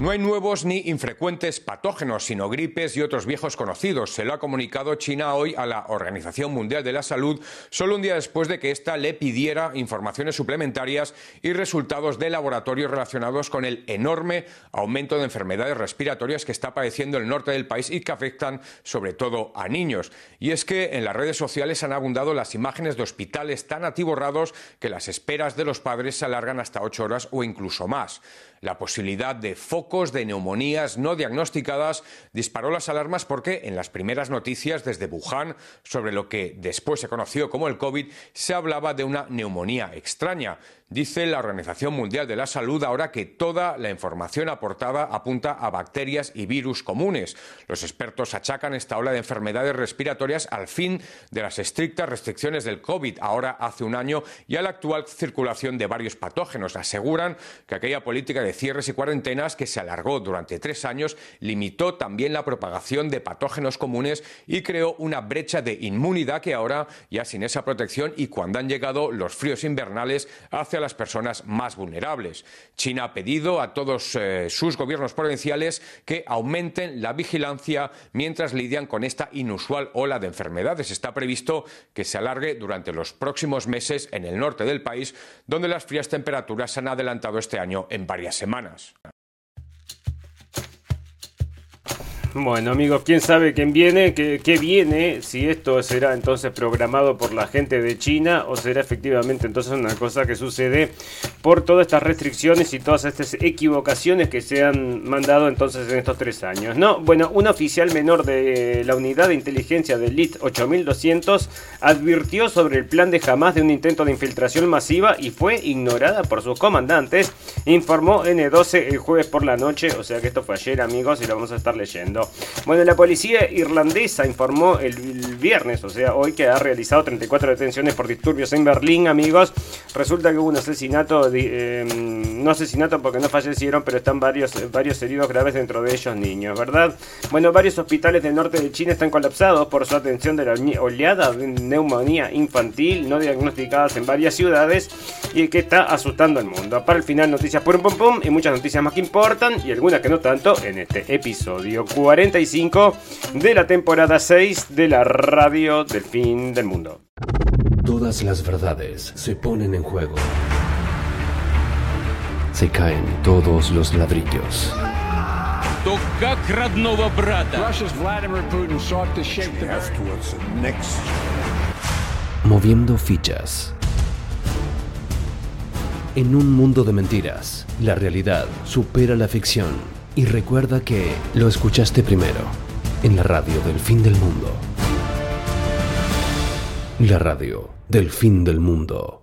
No hay nuevos ni infrecuentes patógenos, sino gripes y otros viejos conocidos. Se lo ha comunicado China hoy a la Organización Mundial de la Salud, solo un día después de que ésta le pidiera informaciones suplementarias y resultados de laboratorios relacionados con el enorme aumento de enfermedades respiratorias que está padeciendo el norte del país y que afectan sobre todo a niños. Y es que en las redes sociales han abundado las imágenes de hospitales tan atiborrados que las esperas de los padres se alargan hasta ocho horas o incluso más. La posibilidad de focos de neumonías no diagnosticadas disparó las alarmas porque en las primeras noticias desde Wuhan sobre lo que después se conoció como el COVID se hablaba de una neumonía extraña. Dice la Organización Mundial de la Salud ahora que toda la información aportada apunta a bacterias y virus comunes. Los expertos achacan esta ola de enfermedades respiratorias al fin de las estrictas restricciones del COVID, ahora hace un año, y a la actual circulación de varios patógenos. Aseguran que aquella política de cierres y cuarentenas que se alargó durante tres años limitó también la propagación de patógenos comunes y creó una brecha de inmunidad que ahora, ya sin esa protección y cuando han llegado los fríos invernales, hace las personas más vulnerables. China ha pedido a todos eh, sus gobiernos provinciales que aumenten la vigilancia mientras lidian con esta inusual ola de enfermedades. Está previsto que se alargue durante los próximos meses en el norte del país, donde las frías temperaturas se han adelantado este año en varias semanas. Bueno, amigos, quién sabe quién viene, qué, viene, si esto será entonces programado por la gente de China o será efectivamente entonces una cosa que sucede por todas estas restricciones y todas estas equivocaciones que se han mandado entonces en estos tres años. No, bueno, un oficial menor de la unidad de inteligencia del LIT 8200 advirtió sobre el plan de Hamas de un intento de infiltración masiva y fue ignorada por sus comandantes, informó N12 el jueves por la noche, o sea que esto fue ayer, amigos, y lo vamos a estar leyendo. Bueno, la policía irlandesa informó el, viernes, o sea, hoy, que ha realizado 34 detenciones por disturbios en Berlín, amigos. Resulta que hubo un asesinato, eh, no asesinato porque no fallecieron, pero están varios, varios heridos graves dentro de ellos niños, ¿verdad? Bueno, varios hospitales del norte de China están colapsados por su atención de la oleada de neumonía infantil no diagnosticadas en varias ciudades y que está asustando al mundo. Para el final, noticias un pum pum y muchas noticias más que importan y algunas que no tanto en este episodio 45 de la temporada 6 de la radio del fin del mundo. Todas las verdades se ponen en juego. Se caen todos los ladrillos. Moviendo fichas. En un mundo de mentiras, la realidad supera la ficción y recuerda que lo escuchaste primero en la radio del fin del mundo. La radio del fin del mundo.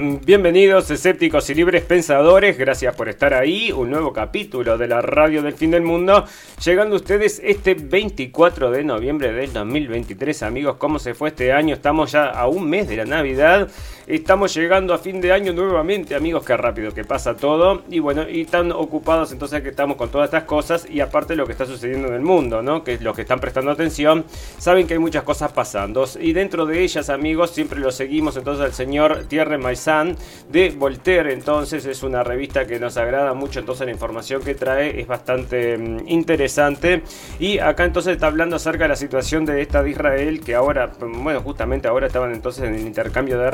Bienvenidos escépticos y libres pensadores, gracias por estar ahí, un nuevo capítulo de la radio del fin del mundo, llegando a ustedes este 24 de noviembre del 2023 amigos, ¿cómo se fue este año? Estamos ya a un mes de la Navidad, estamos llegando a fin de año nuevamente amigos, qué rápido que pasa todo y bueno, y tan ocupados entonces que estamos con todas estas cosas y aparte lo que está sucediendo en el mundo, ¿no? Que los que están prestando atención saben que hay muchas cosas pasando y dentro de ellas amigos siempre lo seguimos entonces al señor Thierry Maizan de Voltaire. Entonces es una revista que nos agrada mucho, entonces la información que trae es bastante mm, interesante. Y acá entonces está hablando acerca de la situación de esta de Israel, que ahora, mm, bueno, justamente ahora estaban entonces en el intercambio de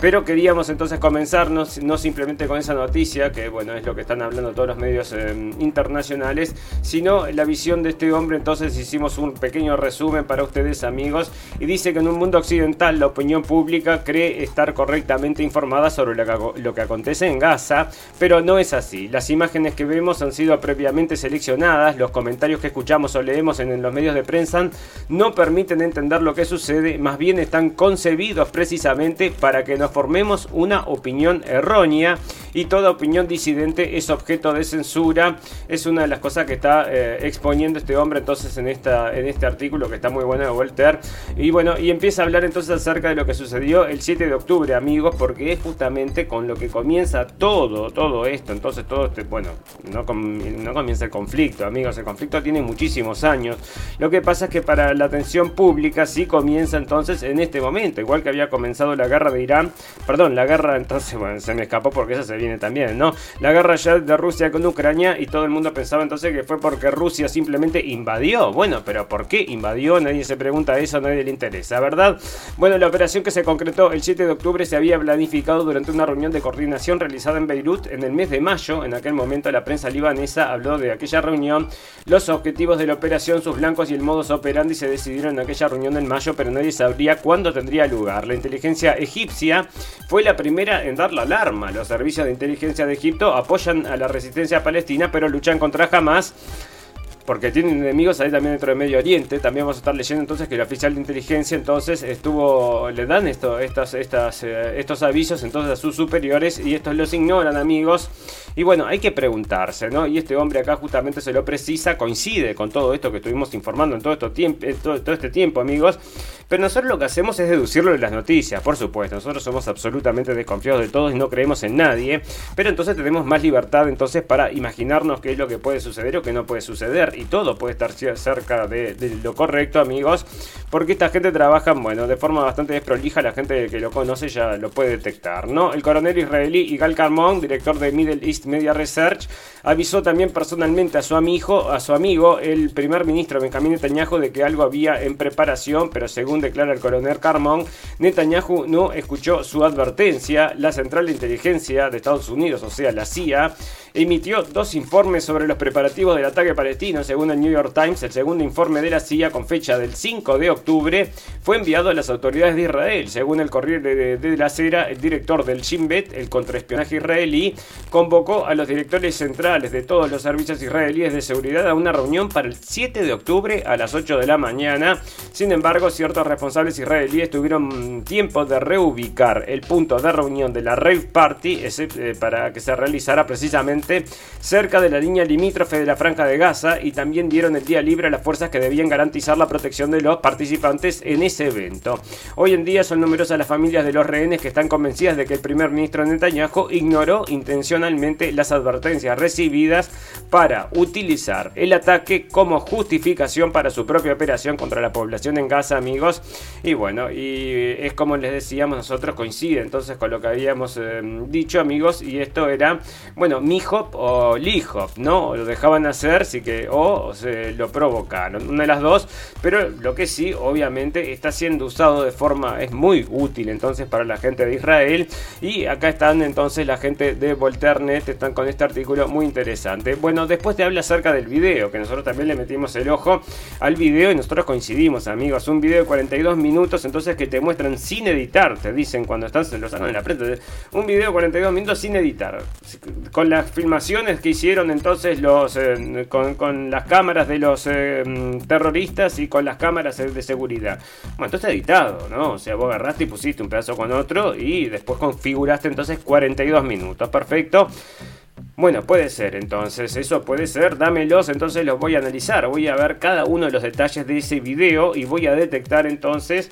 pero queríamos entonces comenzar no, simplemente con esa noticia, que bueno, es lo que están hablando todos los medios em, internacionales, sino la visión de este hombre. Entonces hicimos un pequeño resumen para ustedes amigos y dice que en un mundo occidental la opinión pública cree estar correctamente informada sobre lo que, acontece en Gaza, pero no es así. Las imágenes que vemos han sido previamente seleccionadas, los comentarios que escuchamos o leemos en, los medios de prensa no permiten entender lo que sucede, más bien están concebidos precisamente para que nos formemos una opinión errónea y toda opinión disidente es objeto de censura. Es una de las cosas que está eh, exponiendo este hombre entonces en, esta, en este artículo que está muy bueno de Voltaire. Y bueno, y empieza a hablar entonces acerca de lo que sucedió el 7 de octubre, amigos, porque es justamente con lo que comienza todo, todo esto. Entonces todo este, bueno, no, comienza el conflicto, amigos, el conflicto tiene muchísimos años. Lo que pasa es que para la atención pública sí comienza entonces en este momento, igual que había comenzado la guerra de Irán, perdón, la guerra entonces, bueno, se me escapó porque esa se viene también, ¿no? La guerra ya de Rusia con Ucrania y todo el mundo pensaba entonces que fue porque Rusia simplemente invadió. Bueno, pero ¿por qué invadió? Nadie se pregunta eso, nadie le interesa, ¿verdad? Bueno, la operación que se concretó el 7 de octubre se había planificado durante una reunión de coordinación realizada en Beirut en el mes de mayo. En aquel momento la prensa libanesa habló de aquella reunión, los objetivos de la operación, sus blancos y el modus operandi se decidieron en aquella reunión en mayo, pero nadie sabría cuándo tendría lugar. La inteligencia egipcia fue la primera en dar la alarma. Los servicios de inteligencia de Egipto apoyan a la resistencia palestina, pero luchan contra Hamas porque tienen enemigos ahí también dentro del Medio Oriente. También vamos a estar leyendo entonces que el oficial de inteligencia entonces estuvo, le dan esto, estas, estas, eh, estos avisos entonces a sus superiores y estos los ignoran amigos. Y bueno, hay que preguntarse, ¿no? Y este hombre acá justamente se lo precisa, coincide con todo esto que estuvimos informando en todo, esto tiempo, todo, todo este tiempo amigos. Pero nosotros lo que hacemos es deducirlo de las noticias, por supuesto. Nosotros somos absolutamente desconfiados de todos y no creemos en nadie. Pero entonces tenemos más libertad entonces para imaginarnos qué es lo que puede suceder o qué no puede suceder y todo puede estar cerca de, lo correcto, amigos, porque esta gente trabaja, bueno, de forma bastante desprolija, la gente que lo conoce ya lo puede detectar, ¿no? El coronel israelí Igal Carmón, director de Middle East Media Research, avisó también personalmente a su amigo, a su amigo, el primer ministro Benjamín Netanyahu, de que algo había en preparación, pero según declara el coronel Carmón, Netanyahu no escuchó su advertencia. La Central de Inteligencia de Estados Unidos, o sea, la CIA, emitió dos informes sobre los preparativos del ataque palestino. Según el New York Times, el segundo informe de la CIA con fecha del 5 de octubre fue enviado a las autoridades de Israel. Según el Corriere de, la Cera, el director del Shin Bet, el contraespionaje israelí, convocó a los directores centrales de todos los servicios israelíes de seguridad a una reunión para el 7 de octubre a las 8 de la mañana. Sin embargo, ciertos responsables israelíes tuvieron tiempo de reubicar el punto de reunión de la Rave Party eh, para que se realizara precisamente cerca de la línea limítrofe de la Franja de Gaza y también dieron el día libre a las fuerzas que debían garantizar la protección de los participantes en ese evento. Hoy en día son numerosas las familias de los rehenes que están convencidas de que el primer ministro Netanyahu ignoró intencionalmente las advertencias recibidas para utilizar el ataque como justificación para su propia operación contra la población en Gaza, amigos. Y bueno, y es como les decíamos, nosotros coincide entonces con lo que habíamos eh, dicho, amigos, y esto era, bueno, mi hop o Lee-Hop, ¿no? Lo dejaban hacer, sí que, o se lo provocaron, una de las dos, pero lo que sí, obviamente, está siendo usado de forma, es muy útil entonces para la gente de Israel, y acá están entonces la gente de Volternet, están con este artículo muy interesante. Bueno, después te habla acerca del video, que nosotros también le metimos el ojo al video y nosotros coincidimos, amigos, un video de 42 minutos, entonces que te muestran sin editar, te dicen cuando están, se lo sacan en la prensa, un video de 42 minutos sin editar, con las filmaciones que hicieron entonces los eh, con, las cámaras de los eh, terroristas y con las cámaras de seguridad. Bueno, entonces editado, ¿no? O sea, vos agarraste y pusiste un pedazo con otro y después configuraste entonces 42 minutos. Perfecto. Bueno, puede ser entonces, eso puede ser, dámelos, entonces los voy a analizar, voy a ver cada uno de los detalles de ese video y voy a detectar entonces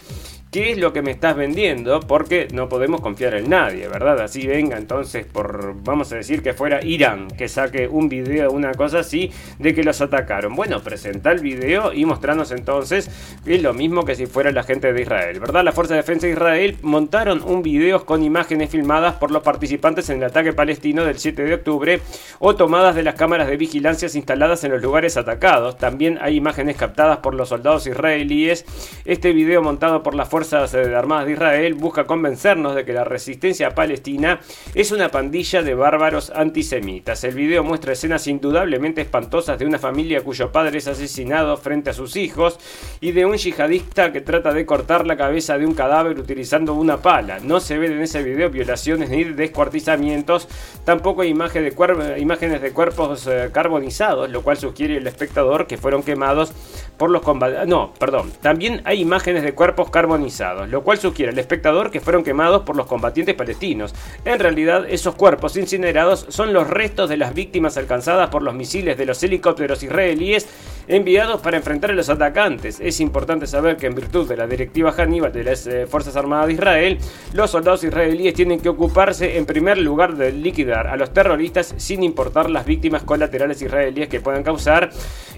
qué es lo que me estás vendiendo, porque no podemos confiar en nadie, ¿verdad? Así venga entonces por, vamos a decir que fuera Irán, que saque un video, una cosa así, de que los atacaron. Bueno, presenta el video y mostrarnos entonces que es lo mismo que si fuera la gente de Israel, ¿verdad? La Fuerza de Defensa de Israel montaron un video con imágenes filmadas por los participantes en el ataque palestino del 7 de octubre o tomadas de las cámaras de vigilancia instaladas en los lugares atacados. También hay imágenes captadas por los soldados israelíes. Este video montado por la Fuerzas eh, Armadas de Israel busca convencernos de que la resistencia palestina es una pandilla de bárbaros antisemitas. El video muestra escenas indudablemente espantosas de una familia cuyo padre es asesinado frente a sus hijos y de un yihadista que trata de cortar la cabeza de un cadáver utilizando una pala. No se ven en ese video violaciones ni descuartizamientos, tampoco hay de imágenes de cuerpos eh, carbonizados, lo cual sugiere el espectador que fueron quemados por los combatientes. No, perdón, también hay imágenes de cuerpos carbonizados lo cual sugiere al espectador que fueron quemados por los combatientes palestinos. En realidad, esos cuerpos incinerados son los restos de las víctimas alcanzadas por los misiles de los helicópteros israelíes enviados para enfrentar a los atacantes. Es importante saber que en virtud de la directiva Hannibal de las eh, Fuerzas Armadas de Israel, los soldados israelíes tienen que ocuparse en primer lugar de liquidar a los terroristas sin importar las víctimas colaterales israelíes que puedan causar.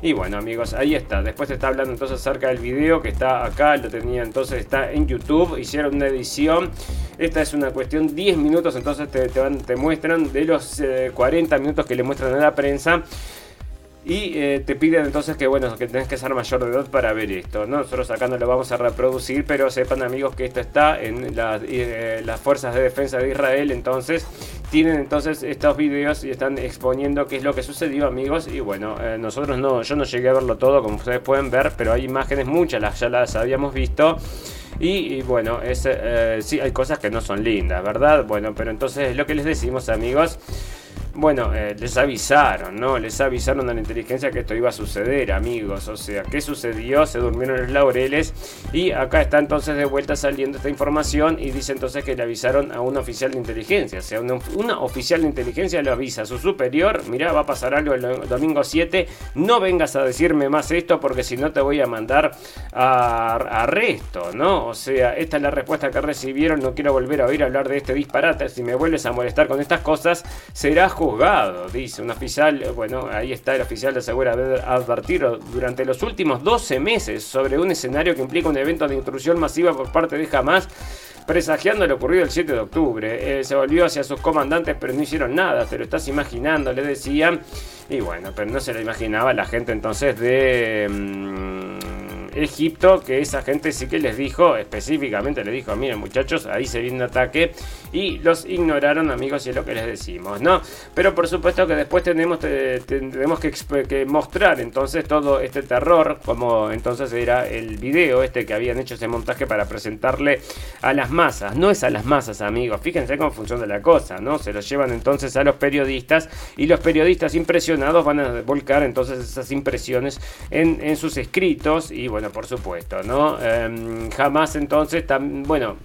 Y bueno amigos, ahí está. Después te está hablando entonces acerca del video que está acá, lo tenía entonces, está en YouTube, hicieron una edición. Esta es una cuestión 10 minutos, entonces te, te, muestran de los 40 eh, minutos que le muestran a la prensa. Y eh, te piden entonces que bueno, que tenés que ser mayor de edad para ver esto. Nosotros acá no lo vamos a reproducir, pero sepan amigos que esto está en eh, las fuerzas de defensa de Israel. Entonces tienen entonces estos videos y están exponiendo qué es lo que sucedió amigos. Y bueno, eh, nosotros no, yo no llegué a verlo todo como ustedes pueden ver, pero hay imágenes muchas, las, ya las habíamos visto. Y, bueno, es, sí, hay cosas que no son lindas, ¿verdad? Bueno, pero entonces lo que les decimos amigos. Bueno, eh, les avisaron, ¿no? Les avisaron a la inteligencia que esto iba a suceder, amigos. O sea, ¿qué sucedió? Se durmieron los laureles. Y acá está entonces de vuelta saliendo esta información. Y dice entonces que le avisaron a un oficial de inteligencia. O sea, una, oficial de inteligencia le avisa a su superior: Mira, va a pasar algo el domingo 7. No vengas a decirme más esto porque si no te voy a mandar a, arresto, ¿no? O sea, esta es la respuesta que recibieron. No quiero volver a oír hablar de este disparate. Si me vuelves a molestar con estas cosas, será juzgado, dice un oficial, bueno, ahí está el oficial de asegura haber advertido durante los últimos 12 meses sobre un escenario que implica un evento de intrusión masiva por parte de Hamas presagiando lo ocurrido el 7 de octubre. Eh, se volvió hacia sus comandantes, pero no hicieron nada, te lo estás imaginando, le decían. Y bueno, pero no se lo imaginaba la gente entonces de... Mm, Egipto, que esa gente sí que les dijo, específicamente les dijo, miren muchachos, ahí se viene un ataque y los ignoraron amigos y es lo que les decimos, ¿no? Pero por supuesto que después tenemos, que, mostrar entonces todo este terror, como entonces era el video este que habían hecho ese montaje para presentarle a las masas, no es a las masas amigos, fíjense cómo funciona la cosa, ¿no? Se los llevan entonces a los periodistas y los periodistas impresionados van a volcar entonces esas impresiones en, sus escritos y bueno, por supuesto, ¿no? Em, jamás entonces, bueno,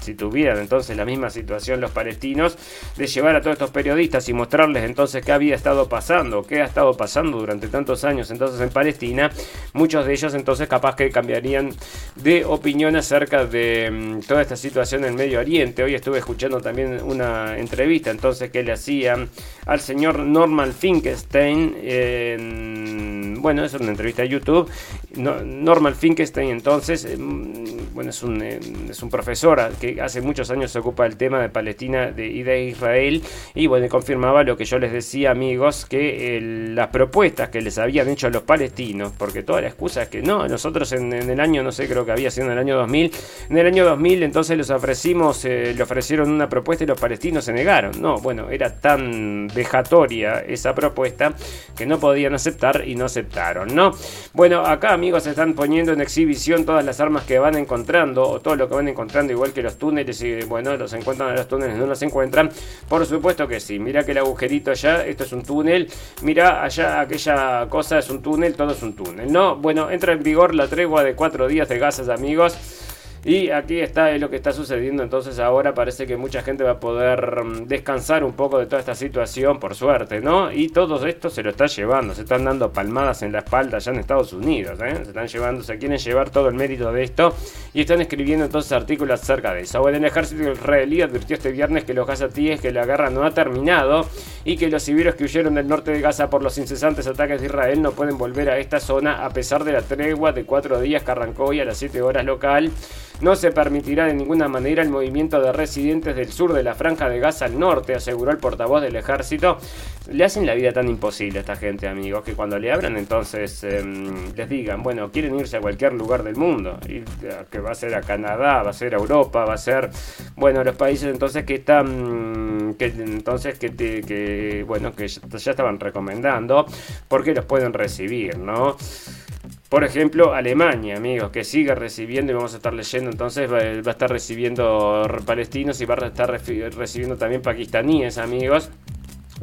si tuvieran entonces la misma situación los palestinos, de llevar a todos estos periodistas y mostrarles entonces qué había estado pasando, qué ha estado pasando durante tantos años entonces en Palestina, muchos de ellos entonces capaz que cambiarían de opinión acerca de em, toda esta situación en Medio Oriente. Hoy estuve escuchando también una entrevista entonces que le hacían al señor Norman Finkelstein, bueno, es una entrevista de YouTube, Norman Finkelstein entonces, em, bueno, es un, em, es un profesor que hace muchos años se ocupa del de Palestina y de Israel, y bueno, confirmaba lo que yo les decía amigos, que las propuestas que les habían hecho los palestinos, porque toda la excusa es que no, nosotros en, el año, no sé, creo que había sido en el año 2000, en el año 2000 entonces les ofrecimos, eh, le ofrecieron una propuesta y los palestinos se negaron, no, bueno, era tan dejatoria esa propuesta que no podían aceptar y no aceptaron, ¿no? Bueno, acá amigos están poniendo en exhibición todas las armas que van encontrando, o todo lo que van encontrando, igual que los túneles, y bueno, los los túneles, no los encuentran. Por supuesto que sí, mira que el agujerito allá, esto es un túnel, mira allá aquella cosa es un túnel, todo es un túnel, ¿no? Bueno, entra en vigor la tregua de cuatro días de gasas, amigos. Y aquí está lo que está sucediendo. Entonces ahora parece que mucha gente va a poder mm, descansar un poco de toda esta situación, por suerte, ¿no? Y todo esto se lo está llevando. Se están dando palmadas en la espalda allá en Estados Unidos, ¿eh? Se están llevando, se quieren llevar todo el mérito de esto. Y están escribiendo entonces artículos acerca de eso. Bueno, el ejército israelí advirtió este viernes que los gazatíes que la guerra no ha terminado y que los civiles que huyeron del norte de Gaza por los incesantes ataques de Israel no pueden volver a esta zona a pesar de la tregua de cuatro días que arrancó hoy a las 7 horas local. No se permitirá de ninguna manera el movimiento de residentes del sur de la franja de Gaza al norte, aseguró el portavoz del ejército. Le hacen la vida tan imposible a esta gente, amigos, que cuando le abran entonces em, les digan, bueno, quieren irse a cualquier lugar del mundo, y, que va a ser a Canadá, va a ser a Europa, va a ser, bueno, los países entonces que están, que entonces que, que bueno, que ya estaban recomendando, porque los pueden recibir, ¿no? Por ejemplo, Alemania, amigos, que sigue recibiendo y vamos a estar leyendo entonces, va, a estar recibiendo palestinos y va a estar recibiendo también pakistaníes, amigos.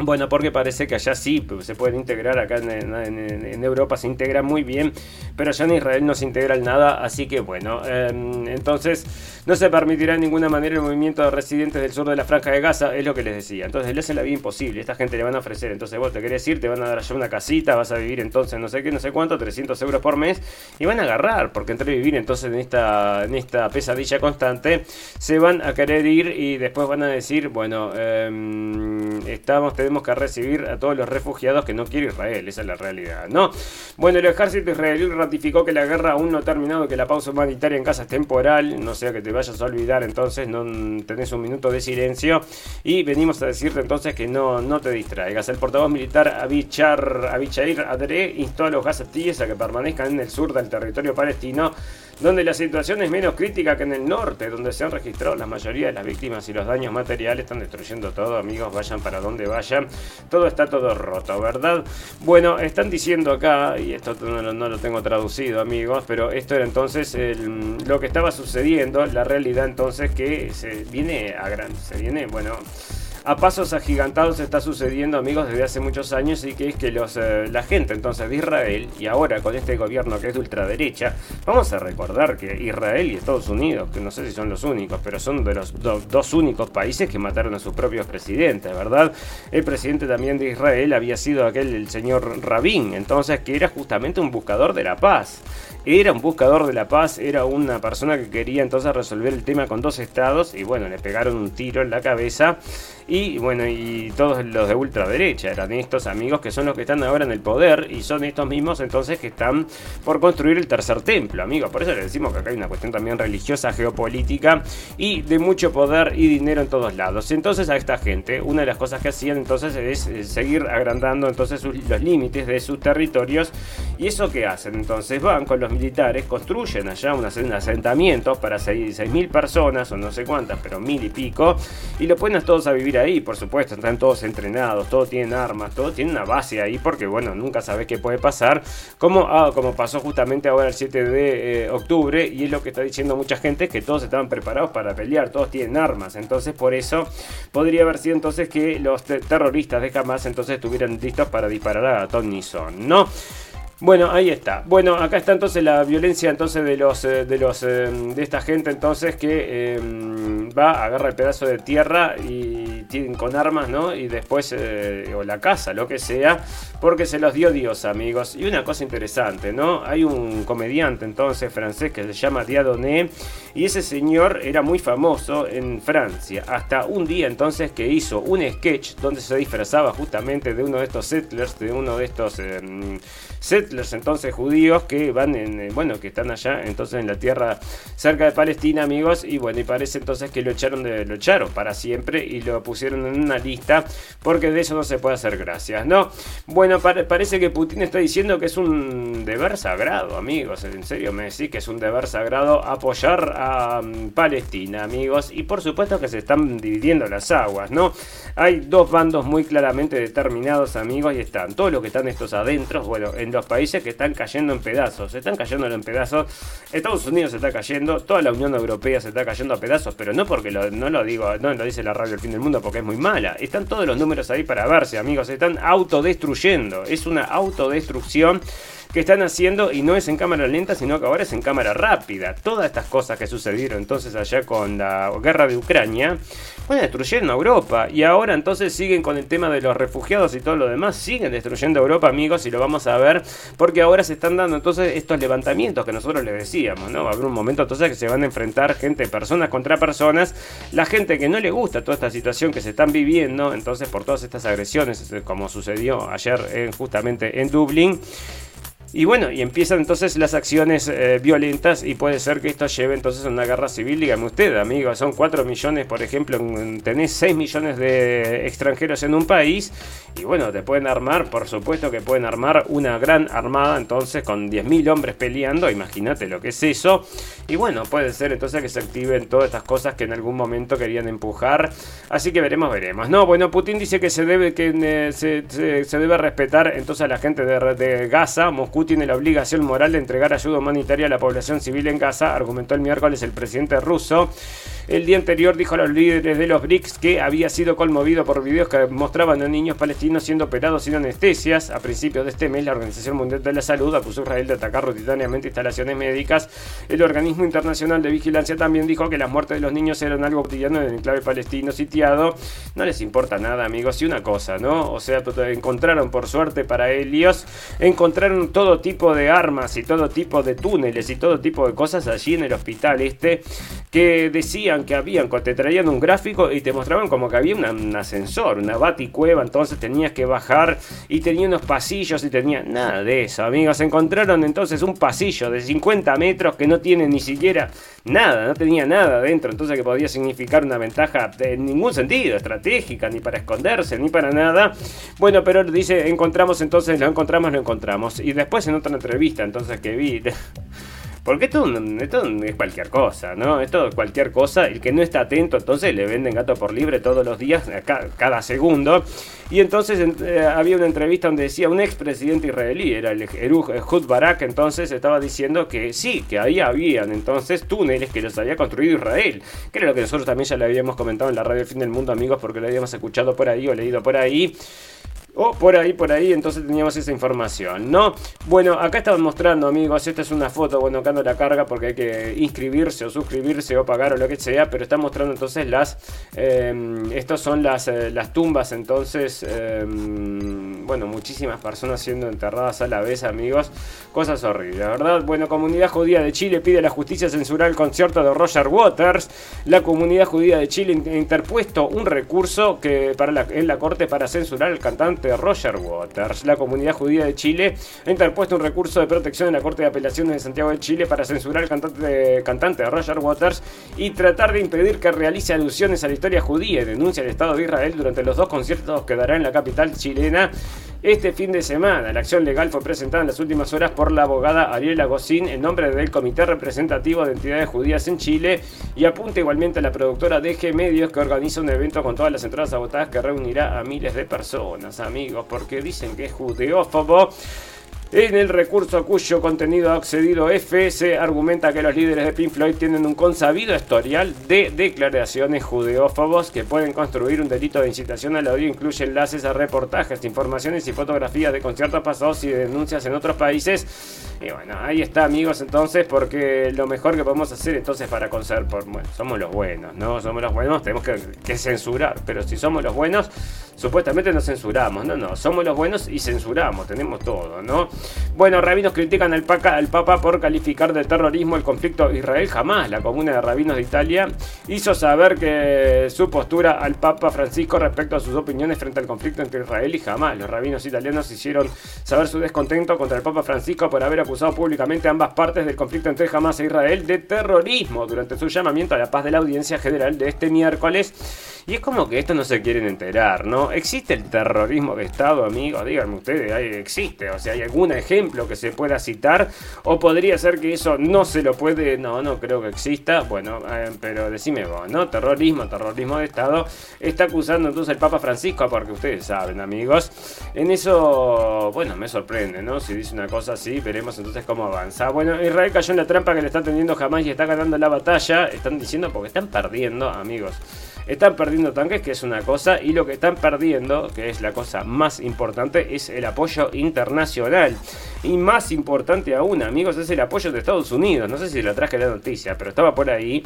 Bueno, porque parece que allá sí se pueden integrar, acá en, Europa se integra muy bien, pero allá en Israel no se integra nada, así que bueno, em, entonces no se permitirá de ninguna manera el movimiento de residentes del sur de la franja de Gaza, es lo que les decía. Entonces le hacen la vida imposible, esta gente le van a ofrecer, entonces vos te querés ir, te van a dar allá una casita, vas a vivir entonces no sé qué, no sé cuánto, 300 euros por mes, y van a agarrar, porque entre vivir entonces en esta, en esta pesadilla constante, se van a querer ir y después van a decir, bueno, em, estamos, tenemos tenemos que recibir a todos los refugiados que no quiere Israel, esa es la realidad, ¿no? Bueno, el ejército israelí ratificó que la guerra aún no ha terminado, que la pausa humanitaria en casa es temporal, no sea que te vayas a olvidar entonces, no tenés un minuto de silencio y venimos a decirte entonces que no, no te distraigas. El portavoz militar Abichar, Abichair Adre instó a los gazatíes a que permanezcan en el sur del territorio palestino donde la situación es menos crítica que en el norte, donde se han registrado la mayoría de las víctimas y los daños materiales están destruyendo todo, amigos, vayan para donde vayan, todo está todo roto, ¿verdad? Bueno, están diciendo acá, y esto no, lo tengo traducido, amigos, pero esto era entonces lo que estaba sucediendo, la realidad entonces que se viene a gran, se viene, bueno a pasos agigantados está sucediendo, amigos, desde hace muchos años y que es que los, eh, la gente entonces de Israel y ahora con este gobierno que es de ultraderecha, vamos a recordar que Israel y Estados Unidos, que no sé si son los únicos, pero son de los dos únicos países que mataron a sus propios presidentes, ¿verdad? El presidente también de Israel había sido aquel, el señor Rabin, entonces que era justamente un buscador de la paz era un buscador de la paz, era una persona que quería entonces resolver el tema con dos estados y bueno, le pegaron un tiro en la cabeza y bueno, y todos los de ultraderecha eran estos amigos que son los que están ahora en el poder y son estos mismos entonces que están por construir el tercer templo, amigos. Por eso le decimos que acá hay una cuestión también religiosa, geopolítica y de mucho poder y dinero en todos lados. Entonces a esta gente, una de las cosas que hacían entonces es eh, seguir agrandando entonces los límites de sus territorios y eso que hacen entonces van con los militares, construyen allá un asentamiento para 6.000 personas o no sé cuántas, pero mil y pico y lo ponen todos a vivir ahí, por supuesto, están todos entrenados, todos tienen armas, todos tienen una base ahí, porque bueno, nunca sabes qué puede pasar, como, ah, como pasó justamente ahora el 7 de eh, octubre, y es lo que está diciendo mucha gente, que todos estaban preparados para pelear, todos tienen armas, entonces por eso podría haber sido entonces que los terroristas de Hamas entonces estuvieran listos para disparar a Tony Son, ¿no? Bueno, ahí está. Bueno, acá está entonces la violencia entonces de los eh, de los eh, de esta gente entonces que em, va, agarra el pedazo de tierra y tienen con armas, ¿no? Y después eh, o la casa, lo que sea, porque se los dio Dios, amigos. Y una cosa interesante, ¿no? Hay un comediante entonces francés que se llama Diadoné y ese señor era muy famoso en Francia. Hasta un día entonces que hizo un sketch donde se disfrazaba justamente de uno de estos settlers, de uno de estos em, settlers entonces judíos que van en, eh, bueno, que están allá entonces en la tierra cerca de Palestina, amigos, y bueno, y parece entonces que lo echaron de lo echaron para siempre y lo pusieron en una lista porque de eso no se puede hacer gracias, ¿no? Bueno, parece que Putin está diciendo que es un deber sagrado, amigos, en serio me decís que es un deber sagrado apoyar a mm, Palestina, amigos, y por supuesto que se están dividiendo las aguas, ¿no? Hay dos bandos muy claramente determinados, amigos, y están todos los que están estos adentros, bueno, en los países que están cayendo en pedazos. Se están cayendo en pedazos. Estados Unidos se está cayendo, toda la Unión Europea se está cayendo a pedazos, pero no porque no lo digo, no lo dice la radio El Fin del Mundo porque es muy mala. Están todos los números ahí para verse, amigos. Se están autodestruyendo. Es una autodestrucción que están haciendo y no es en cámara lenta, sino que ahora es en cámara rápida. Todas estas cosas que sucedieron entonces allá con la guerra de Ucrania, bueno, destruyeron a Europa y ahora entonces siguen con el tema de los refugiados y todo lo demás, siguen destruyendo Europa, amigos, y lo vamos a ver porque ahora se están dando entonces estos levantamientos que nosotros les decíamos, ¿no? Haber un momento entonces que se van a enfrentar gente, personas contra personas, la gente que no le gusta toda esta situación que se están viviendo, entonces por todas estas agresiones, como sucedió ayer justamente en Dublín, y bueno, y empiezan entonces las acciones eh, violentas y puede ser que esto lleve entonces a una guerra civil. Dígame usted, amigo, son 4 millones, por ejemplo, tenés 6 millones de extranjeros en un país y bueno, te pueden armar, por supuesto que pueden armar una gran armada entonces con 10.000 hombres peleando, imagínate lo que es eso. Y bueno, puede ser entonces que se activen todas estas cosas que en algún momento querían empujar. Así que veremos, veremos. No, bueno, Putin dice que se debe, que, eh, se, debe respetar entonces a la gente de, de Gaza, Moscú Tiene la obligación moral de entregar ayuda humanitaria a la población civil en Gaza, argumentó el miércoles el presidente ruso. El día anterior dijo a los líderes de los BRICS que había sido conmovido por videos que mostraban a niños palestinos siendo operados sin anestesias. A principios de este mes, la Organización Mundial de la Salud acusó a Israel de atacar rutinariamente instalaciones médicas. El Organismo Internacional de Vigilancia también dijo que las muertes de los niños eran algo cotidiano en el enclave palestino sitiado. No les importa nada, amigos. Y una cosa, ¿no? O sea, encontraron, por suerte para ellos, encontraron todo tipo de armas y todo tipo de túneles y todo tipo de cosas allí en el hospital este que decían que habían, te traían un gráfico y te mostraban como que había un ascensor, una baticueva, entonces tenías que bajar y tenía unos pasillos y tenía nada de eso, amigos. Encontraron entonces un pasillo de 50 metros que no tiene ni siquiera nada, no tenía nada dentro, entonces que podía significar una ventaja en ningún sentido, estratégica, ni para esconderse, ni para nada. Bueno, pero dice, encontramos entonces, lo encontramos, lo encontramos. Y después en otra entrevista, entonces que vi... Porque esto, es cualquier cosa, ¿no? Esto es cualquier cosa. El que no está atento, entonces le venden gato por libre todos los días, cada, segundo. Y entonces eh, había una entrevista donde decía un expresidente israelí, era el Ehud Barak, entonces estaba diciendo que sí, que ahí habían entonces túneles que los había construido Israel. Que era lo que nosotros también ya le habíamos comentado en la radio El Fin del Mundo, amigos, porque lo habíamos escuchado por ahí o leído por ahí. O por ahí, por ahí, entonces teníamos esa información, ¿no? Bueno, acá estaban mostrando, amigos, esta es una foto, bueno, acá no la carga porque hay que inscribirse o suscribirse o pagar o lo que sea, pero está mostrando entonces las, eh, estas son las, eh, las tumbas, entonces, eh, bueno, muchísimas personas siendo enterradas a la vez, amigos, cosas horribles, ¿verdad? Bueno, Comunidad Judía de Chile pide a la justicia censurar el concierto de Roger Waters, la Comunidad Judía de Chile interpuesto un recurso que para en la corte para censurar al cantante Roger Waters. La comunidad judía de Chile ha interpuesto un recurso de protección en la Corte de Apelaciones de Santiago de Chile para censurar al cantante, cantante Roger Waters y tratar de impedir que realice alusiones a la historia judía y denuncia al Estado de Israel durante los dos conciertos que dará en la capital chilena este fin de semana. La acción legal fue presentada en las últimas horas por la abogada Ariela Gosín en nombre del Comité Representativo de Entidades Judías en Chile y apunta igualmente a la productora DG Medios que organiza un evento con todas las entradas agotadas que reunirá a miles de personas, amigos, porque dicen que es judeófobo. En el recurso cuyo contenido ha accedido FS argumenta que los líderes de Pink Floyd tienen un consabido historial de declaraciones judeófobos que pueden construir un delito de incitación al odio, incluye enlaces a reportajes, informaciones y fotografías de conciertos pasados y de denuncias en otros países. Y bueno, ahí está amigos entonces, porque lo mejor que podemos hacer entonces para conservar, bueno, somos los buenos, ¿no? Somos los buenos, tenemos que, que censurar, pero si somos los buenos, supuestamente nos censuramos, no, no, somos los buenos y censuramos, tenemos todo, ¿no? Bueno, rabinos critican al, Papa por calificar de terrorismo el conflicto Israel. Jamás la Comuna de Rabinos de Italia hizo saber que su postura al Papa Francisco respecto a sus opiniones frente al conflicto entre Israel y jamás. Los rabinos italianos hicieron saber su descontento contra el Papa Francisco por haber acusado públicamente a ambas partes del conflicto entre Hamas e Israel de terrorismo durante su llamamiento a la paz de la audiencia general de este miércoles. Y es como que esto no se quieren enterar, ¿no? ¿Existe el terrorismo de Estado, amigos? Díganme ustedes, existe. O sea, ¿hay algún ejemplo que se pueda citar? ¿O podría ser que eso no se lo puede...? No, no creo que exista. Bueno, eh, pero decime vos, ¿no? Terrorismo, terrorismo de Estado. Está acusando entonces el Papa Francisco, porque ustedes saben, amigos. En eso, bueno, me sorprende, ¿no? Si dice una cosa así, veremos entonces cómo avanza. Bueno, Israel cayó en la trampa que le está teniendo jamás y está ganando la batalla. Están diciendo porque están perdiendo, amigos. Están perdiendo tanques, que es una cosa, y lo que están perdiendo, que es la cosa más importante, es el apoyo internacional. Y más importante aún, amigos, es el apoyo de Estados Unidos. No sé si lo traje la noticia, pero estaba por ahí.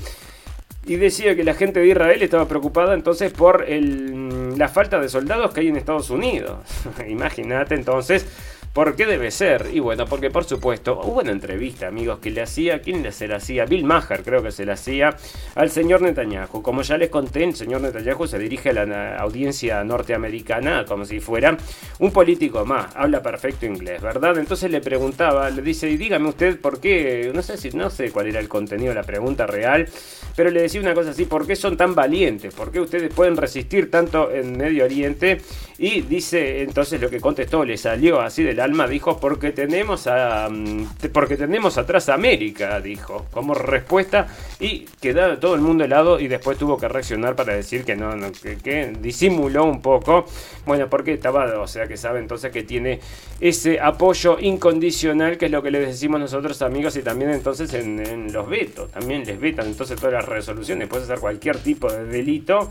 Y decía que la gente de Israel estaba preocupada entonces por la falta de soldados que hay en Estados Unidos. Imagínate entonces ¿Por qué debe ser? Y bueno, porque por supuesto hubo una entrevista, amigos, que le hacía, ¿quién se la hacía? Bill Maher creo que se la hacía al señor Netanyahu. Como ya les conté, el señor Netanyahu se dirige a la audiencia norteamericana como si fuera un político más. Habla perfecto inglés, ¿verdad? Entonces le preguntaba, le dice, y dígame usted por qué, no sé si, no sé cuál era el contenido de la pregunta real, pero le decía una cosa así, ¿por qué son tan valientes? ¿Por qué ustedes pueden resistir tanto en Medio Oriente? Y dice, entonces lo que contestó, le salió así de la alma, dijo, porque tenemos a mm, porque tenemos atrás a América, dijo, como respuesta y quedó todo el mundo helado y después tuvo que reaccionar para decir que no, que, disimuló un poco, bueno, porque estaba, o sea, que sabe entonces que tiene ese apoyo incondicional, que es lo que le decimos nosotros amigos y también entonces en, en los vetos, también les vetan entonces todas las resoluciones, puedes hacer cualquier tipo de delito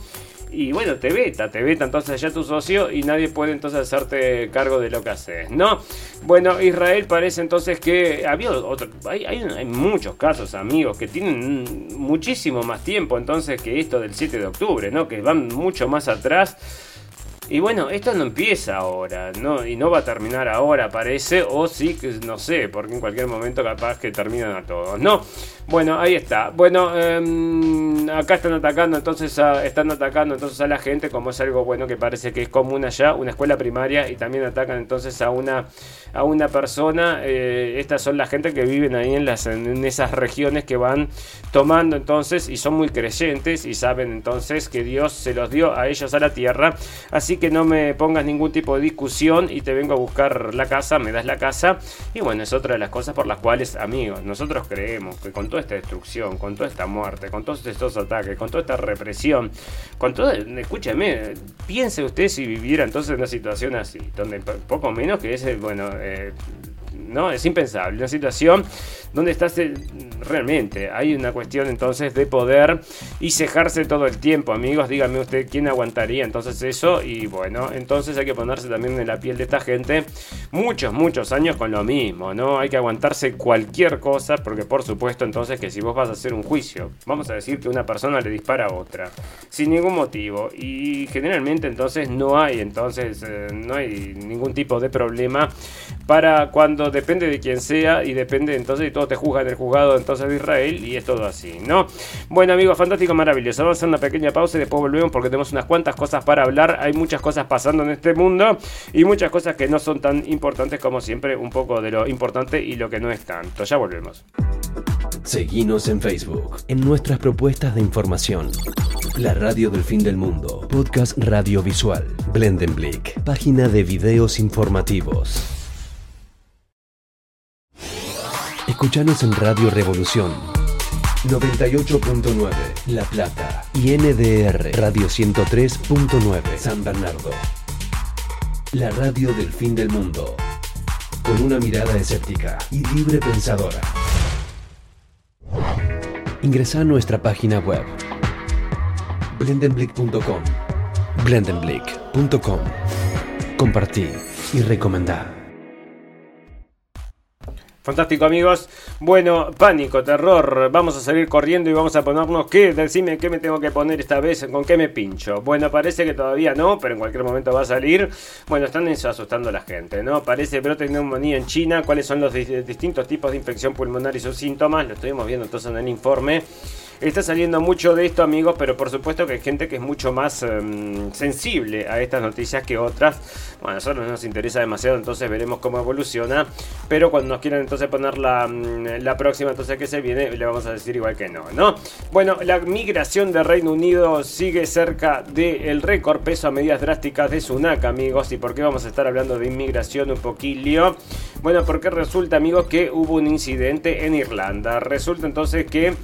y bueno, te veta, te veta entonces ya tu socio y nadie puede entonces hacerte cargo de lo que haces, ¿no? Bueno, Israel parece entonces que había hay, hay, muchos casos, amigos, que tienen muchísimo más tiempo entonces que esto del 7 de octubre, ¿no? Que van mucho más atrás. Y bueno, esto no empieza ahora, ¿no? Y no va a terminar ahora, parece, o sí, no sé, porque en cualquier momento capaz que terminan a todos, ¿no? Bueno, ahí está. Bueno, em, acá están atacando entonces a, están atacando entonces a la gente como es algo bueno que parece que es común allá, una escuela primaria y también atacan entonces a una a una persona. Eh, estas son la gente que viven ahí en las en esas regiones que van tomando entonces y son muy creyentes y saben entonces que Dios se los dio a ellos a la tierra. Así que no me pongas ningún tipo de discusión y te vengo a buscar la casa, me das la casa y bueno, es otra de las cosas por las cuales amigos, nosotros creemos que con toda esta destrucción, con toda esta muerte, con todos estos ataques, con toda esta represión, con todo, escúcheme, piense usted si viviera entonces en una situación así, donde poco menos que es, bueno, eh, no, es impensable, una situación donde estás eh, realmente. Hay una cuestión entonces de poder y cejarse todo el tiempo, amigos. Dígame usted quién aguantaría entonces eso. Y bueno, entonces hay que ponerse también en la piel de esta gente muchos, muchos años con lo mismo, ¿no? Hay que aguantarse cualquier cosa, porque por supuesto entonces que si vos vas a hacer un juicio, vamos a decir que una persona le dispara a otra, sin ningún motivo. Y generalmente entonces no hay, entonces eh, no hay ningún tipo de problema para cuando depende de quién sea y depende entonces de todo te juzga en el juzgado entonces de Israel y es todo así, ¿no? Bueno amigos, fantástico, maravilloso. Vamos a hacer una pequeña pausa y después volvemos porque tenemos unas cuantas cosas para hablar. Hay muchas cosas pasando en este mundo y muchas cosas que no son tan importantes como siempre, un poco de lo importante y lo que no es tanto. Ya volvemos. Seguimos en Facebook, en nuestras propuestas de información. La radio del fin del mundo, podcast radiovisual, Blendenblick, página de videos informativos. Escuchanos en Radio Revolución 98.9 La Plata y NDR Radio 103.9 San Bernardo. La radio del fin del mundo. Con una mirada escéptica y libre pensadora. Ingresa a nuestra página web blendenblick.com blendenblick.com Compartí y recomendar. Fantástico amigos. Bueno, pánico, terror. Vamos a salir corriendo y vamos a ponernos qué. Decime qué me tengo que poner esta vez, con qué me pincho. Bueno, parece que todavía no, pero en cualquier momento va a salir. Bueno, están asustando a la gente, ¿no? Parece brote de neumonía en China. ¿Cuáles son los distintos tipos de infección pulmonar y sus síntomas? Lo estuvimos viendo entonces en el informe. Está saliendo mucho de esto, amigos, pero por supuesto que hay gente que es mucho más em, sensible a estas noticias que otras. Bueno, a nosotros no nos interesa demasiado, entonces veremos cómo evoluciona. Pero cuando nos quieran entonces poner la, mm, la próxima, entonces que se viene, le vamos a decir igual que no, ¿no? Bueno, la migración de Reino Unido sigue cerca del récord peso a medidas drásticas de Sunak, amigos. ¿Y por qué vamos a estar hablando de inmigración un poquillo? Bueno, porque resulta, amigos, que hubo un incidente en Irlanda. Resulta entonces que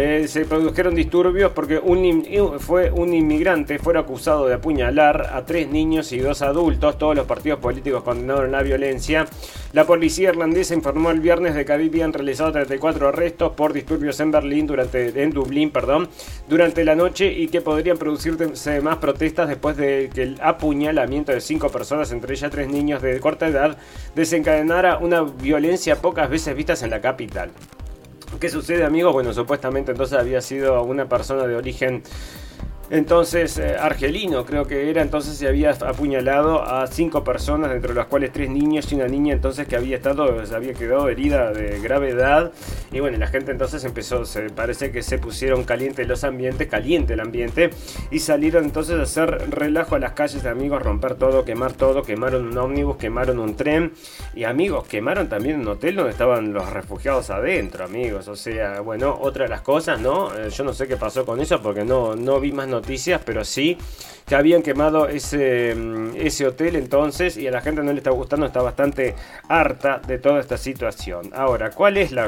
eh, se produjeron disturbios porque un, fue un inmigrante fue acusado de apuñalar a tres niños y dos adultos. Todos los partidos políticos condenaron la violencia. La policía irlandesa informó el viernes de que habían realizado 34 arrestos por disturbios en Berlín durante en Dublín, perdón, durante la noche y que podrían producirse más protestas después de que el apuñalamiento de cinco personas, entre ellas tres niños de corta edad, desencadenara una violencia pocas veces vistas en la capital. ¿Qué sucede, amigos? Bueno, supuestamente entonces había sido una persona de origen entonces, eh, argelino creo que era, entonces se había apuñalado a cinco personas, entre las cuales tres niños y una niña, entonces que había estado, había quedado herida de gravedad. Y bueno, la gente entonces empezó, se parece que se pusieron calientes los ambientes, caliente el ambiente, y salieron entonces a hacer relajo a las calles amigos, romper todo, quemar todo, quemaron un ómnibus, quemaron un tren, y amigos, quemaron también un hotel donde estaban los refugiados adentro, amigos. O sea, bueno, otra de las cosas, ¿no? Eh, yo no sé qué pasó con eso porque no, no vi más noticias noticias, pero sí que habían quemado ese, mm, ese hotel entonces y a la gente no le está gustando, está bastante harta de toda esta situación. Ahora, ¿cuál es el,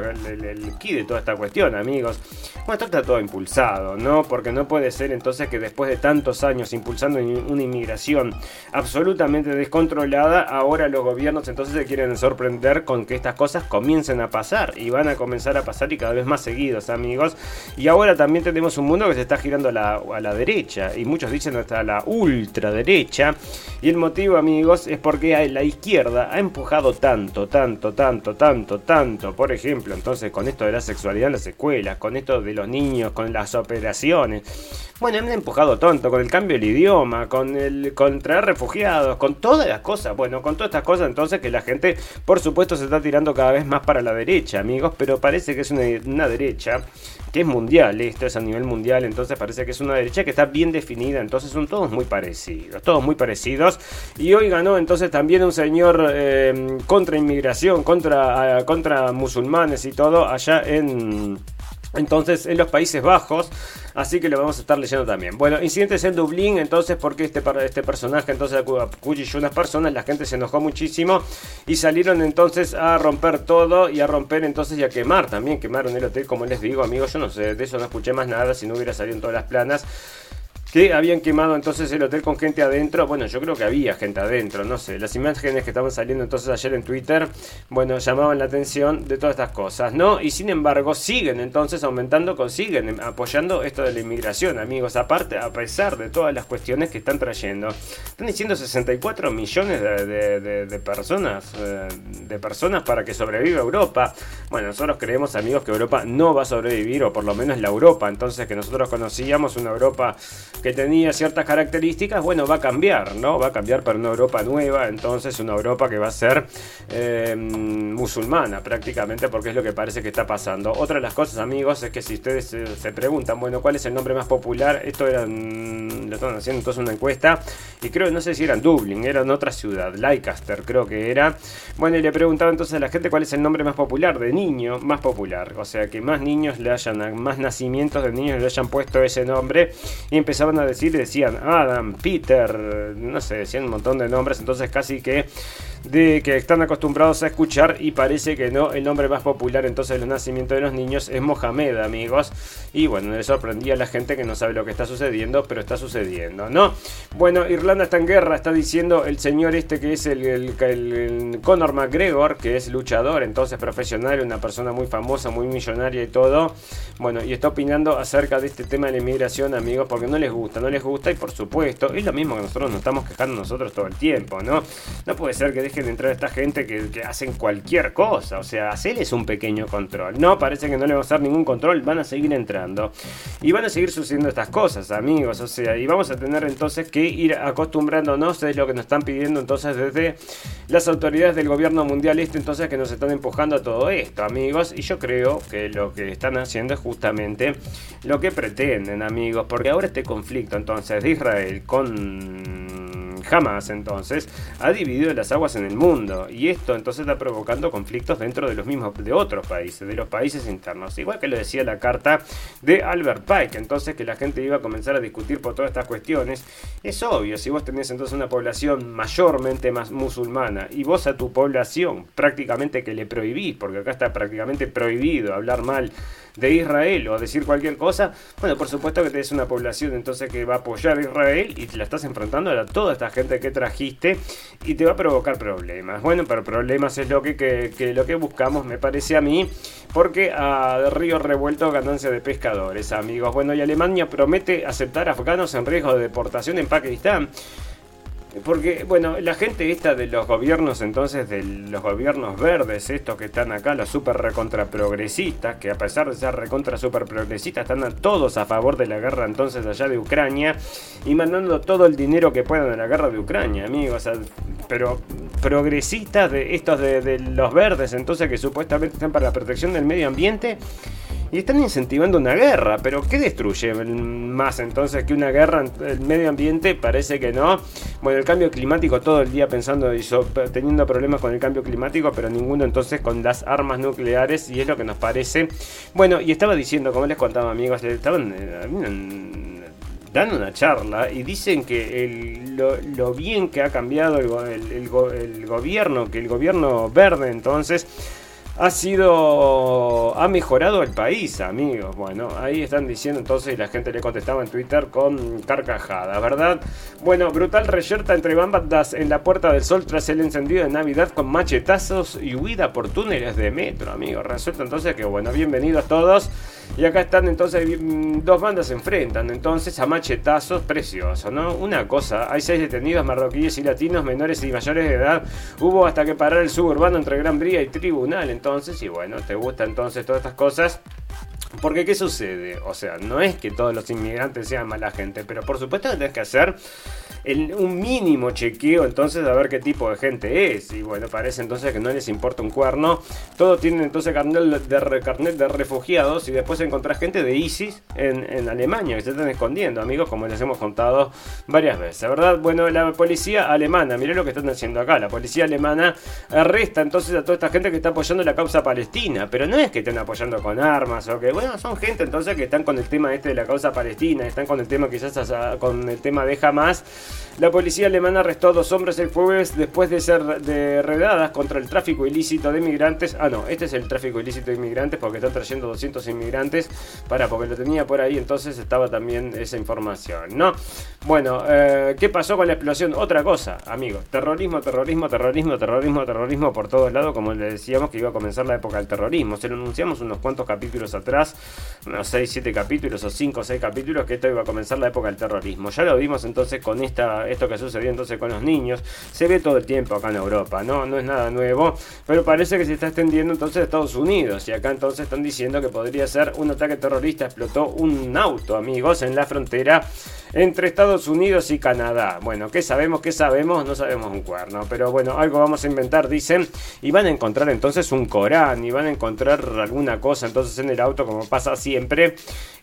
el key de toda esta cuestión, amigos? Bueno, esto está todo impulsado, ¿no? Porque no puede ser entonces que después de tantos años impulsando una inmigración absolutamente descontrolada, ahora los gobiernos entonces se quieren sorprender con que estas cosas comiencen a pasar y van a comenzar a pasar y cada vez más seguidos, amigos. Y ahora también tenemos un mundo que se está girando a la, a la derecha y muchos dicen hasta la ultraderecha. Y el motivo, amigos, es porque la izquierda ha empujado tanto, tanto, tanto, tanto, tanto. Por ejemplo, entonces con esto de la sexualidad en las escuelas, con esto de los niños, con las operaciones. Bueno, han empujado tanto con el cambio del idioma, con el con refugiados, con todas las cosas. Bueno, con todas estas cosas, entonces que la gente, por supuesto, se está tirando cada vez más para la derecha, amigos. Pero parece que es una, una derecha que es mundial, esto es a nivel mundial, entonces parece que es una derecha está bien definida, entonces son todos muy parecidos, todos muy parecidos. Y hoy ganó entonces también un señor eh, contra inmigración, contra, eh, contra musulmanes y todo allá en... Entonces, en los Países Bajos, así que lo vamos a estar leyendo también. Bueno, incidentes en Dublín, entonces, porque este, este personaje entonces acuchilló unas personas, la gente se enojó muchísimo y salieron entonces a romper todo y a romper entonces y a quemar también. Quemaron el hotel, como les digo, amigos, yo no sé, de eso no escuché más nada si no hubiera salido en todas las planas que habían quemado entonces el hotel con gente adentro. Bueno, yo creo que había gente adentro, no sé. Las imágenes que estaban saliendo entonces ayer en Twitter, bueno, llamaban la atención de todas estas cosas, ¿no? Y sin embargo, siguen entonces aumentando, consiguen apoyando esto de la inmigración, amigos. Aparte, a pesar de todas las cuestiones que están trayendo, están diciendo 64 millones de, personas, eh, de personas para que sobreviva Europa. Bueno, nosotros creemos, amigos, que Europa no va a sobrevivir, o por lo menos la Europa, entonces que nosotros conocíamos, una Europa que tenía ciertas características, bueno, va a cambiar, ¿no? Va a cambiar para una Europa nueva, entonces una Europa que va a ser eh, musulmana prácticamente, porque es lo que parece que está pasando. Otra de las cosas, amigos, es que si ustedes se, preguntan, bueno, ¿cuál es el nombre más popular? Esto era, lo están haciendo entonces una encuesta, y creo, no sé si era en Dublín, era en otra ciudad, Leicester creo que era. Bueno, y le preguntaba entonces a la gente cuál es el nombre más popular de niño, más popular, o sea, que más niños le hayan, más nacimientos de niños le hayan puesto ese nombre, y a decir, decían Adam, Peter, no sé, decían un montón de nombres, entonces casi que de que están acostumbrados a escuchar y parece que no, el nombre más popular entonces de los nacimientos de los niños es Mohamed, amigos. Y bueno, le sorprendía a la gente que no sabe lo que está sucediendo, pero está sucediendo, ¿no? Bueno, Irlanda está en guerra, está diciendo el señor este que es el, el, Conor McGregor, que es luchador, entonces profesional, una persona muy famosa, muy millonaria y todo. Bueno, y está opinando acerca de este tema de la inmigración, amigos, porque no les gusta, no les gusta y por supuesto, es lo mismo que nosotros nos estamos quejando nosotros todo el tiempo, ¿no? No puede ser que dejen de entrar esta gente que, hacen cualquier cosa. O sea, hacerles un pequeño control. No, parece que no le vamos a dar ningún control. Van a seguir entrando. Y van a seguir sucediendo estas cosas, amigos. O sea, y vamos a tener entonces que ir acostumbrándonos. Es lo que nos están pidiendo entonces desde las autoridades del gobierno mundial este. Entonces que nos están empujando a todo esto, amigos. Y yo creo que lo que están haciendo es justamente lo que pretenden, amigos. Porque ahora este conflicto entonces de Israel con Jamás entonces ha dividido las aguas en el mundo y esto entonces está provocando conflictos dentro de los mismos de otros países, de los países internos, igual que lo decía la carta de Albert Pike, entonces que la gente iba a comenzar a discutir por todas estas cuestiones. Es obvio, si vos tenés entonces una población mayormente más musulmana y vos a tu población prácticamente que le prohibís, porque acá está prácticamente prohibido hablar mal de Israel o decir cualquier cosa, bueno, por supuesto que tenés una población entonces que va a apoyar a Israel y te la estás enfrentando a toda esta gente que trajiste y te va a provocar problemas. Bueno, pero problemas es lo que, lo que buscamos, me parece a mí, porque a Río Revuelto ganancia de pescadores, amigos. Bueno, y Alemania promete aceptar afganos en riesgo de deportación en Pakistán. Porque, bueno, la gente esta de los gobiernos, entonces, de los gobiernos verdes, estos que están acá, los super recontra progresistas, que a pesar de ser recontra super progresistas, están todos a favor de la guerra entonces allá de Ucrania y mandando todo el dinero que puedan a la guerra de Ucrania, amigos. pero progresistas de estos de los verdes, entonces, que supuestamente están para la protección del medio ambiente y están incentivando una guerra, pero ¿qué destruye más entonces que una guerra? El medio ambiente parece que no. Bueno, el cambio climático todo el día pensando y teniendo problemas con el cambio climático, pero ninguno entonces con las armas nucleares y es lo que nos parece. Bueno, y estaba diciendo, como les contaba amigos, estaban... Eh, dan una charla y dicen que lo, bien que ha cambiado el gobierno, que el gobierno verde entonces ha sido. ha mejorado el país, amigos. Bueno, ahí están diciendo entonces y la gente le contestaba en Twitter con carcajadas, ¿verdad? Bueno, brutal reyerta entre bandas en la Puerta del Sol tras el encendido de Navidad con machetazos y huida por túneles de metro, amigos. Resulta entonces que, bueno, bienvenidos todos. Y acá están entonces dos bandas se enfrentan entonces a machetazos preciosos, ¿no? Una cosa, hay seis detenidos marroquíes y latinos menores y mayores de edad. Hubo hasta que parar el suburbano entre Gran Bría y Tribunal entonces y bueno, te gusta entonces todas estas cosas. Porque ¿qué sucede? O sea, no es que todos los inmigrantes sean mala gente, pero por supuesto que tienes que hacer un mínimo chequeo entonces a ver qué tipo de gente es. Y bueno, parece entonces que no les importa un cuerno. Todos tienen entonces carnet de, carnet de refugiados y después encontrás gente de ISIS en, Alemania que se están escondiendo, amigos, como les hemos contado varias veces. ¿Verdad? Bueno, la policía alemana, mirá lo que están haciendo acá. La policía alemana arresta entonces a toda esta gente que está apoyando la causa palestina. Pero no es que estén apoyando con armas o que, bueno, son gente entonces que están con el tema este de la causa palestina, están con el tema quizás con el tema de Hamas la policía alemana arrestó a dos hombres el jueves después de ser de contra el tráfico ilícito de inmigrantes. Ah, no, este es el tráfico ilícito de inmigrantes porque están trayendo 200 inmigrantes. Para, porque lo tenía por ahí, entonces estaba también esa información, ¿no? Bueno, eh, ¿qué pasó con la explosión? Otra cosa, amigos. Terrorismo, terrorismo, terrorismo, terrorismo, terrorismo por todos lados, como le decíamos que iba a comenzar la época del terrorismo. Se lo anunciamos unos cuantos capítulos atrás, unos 6, 7 capítulos o 5 o 6 capítulos, que esto iba a comenzar la época del terrorismo. Ya lo vimos entonces con esta esto que sucedió entonces con los niños, se ve todo el tiempo acá en Europa, ¿no? No es nada nuevo, pero parece que se está extendiendo entonces a Estados Unidos. Y acá entonces están diciendo que podría ser un ataque terrorista. Explotó un auto, amigos, en la frontera entre Estados Unidos y Canadá. Bueno, ¿qué sabemos? ¿Qué sabemos? No sabemos un cuerno. Pero bueno, algo vamos a inventar, dicen. Y van a encontrar entonces un Corán. Y van a encontrar alguna cosa entonces en el auto, como pasa siempre.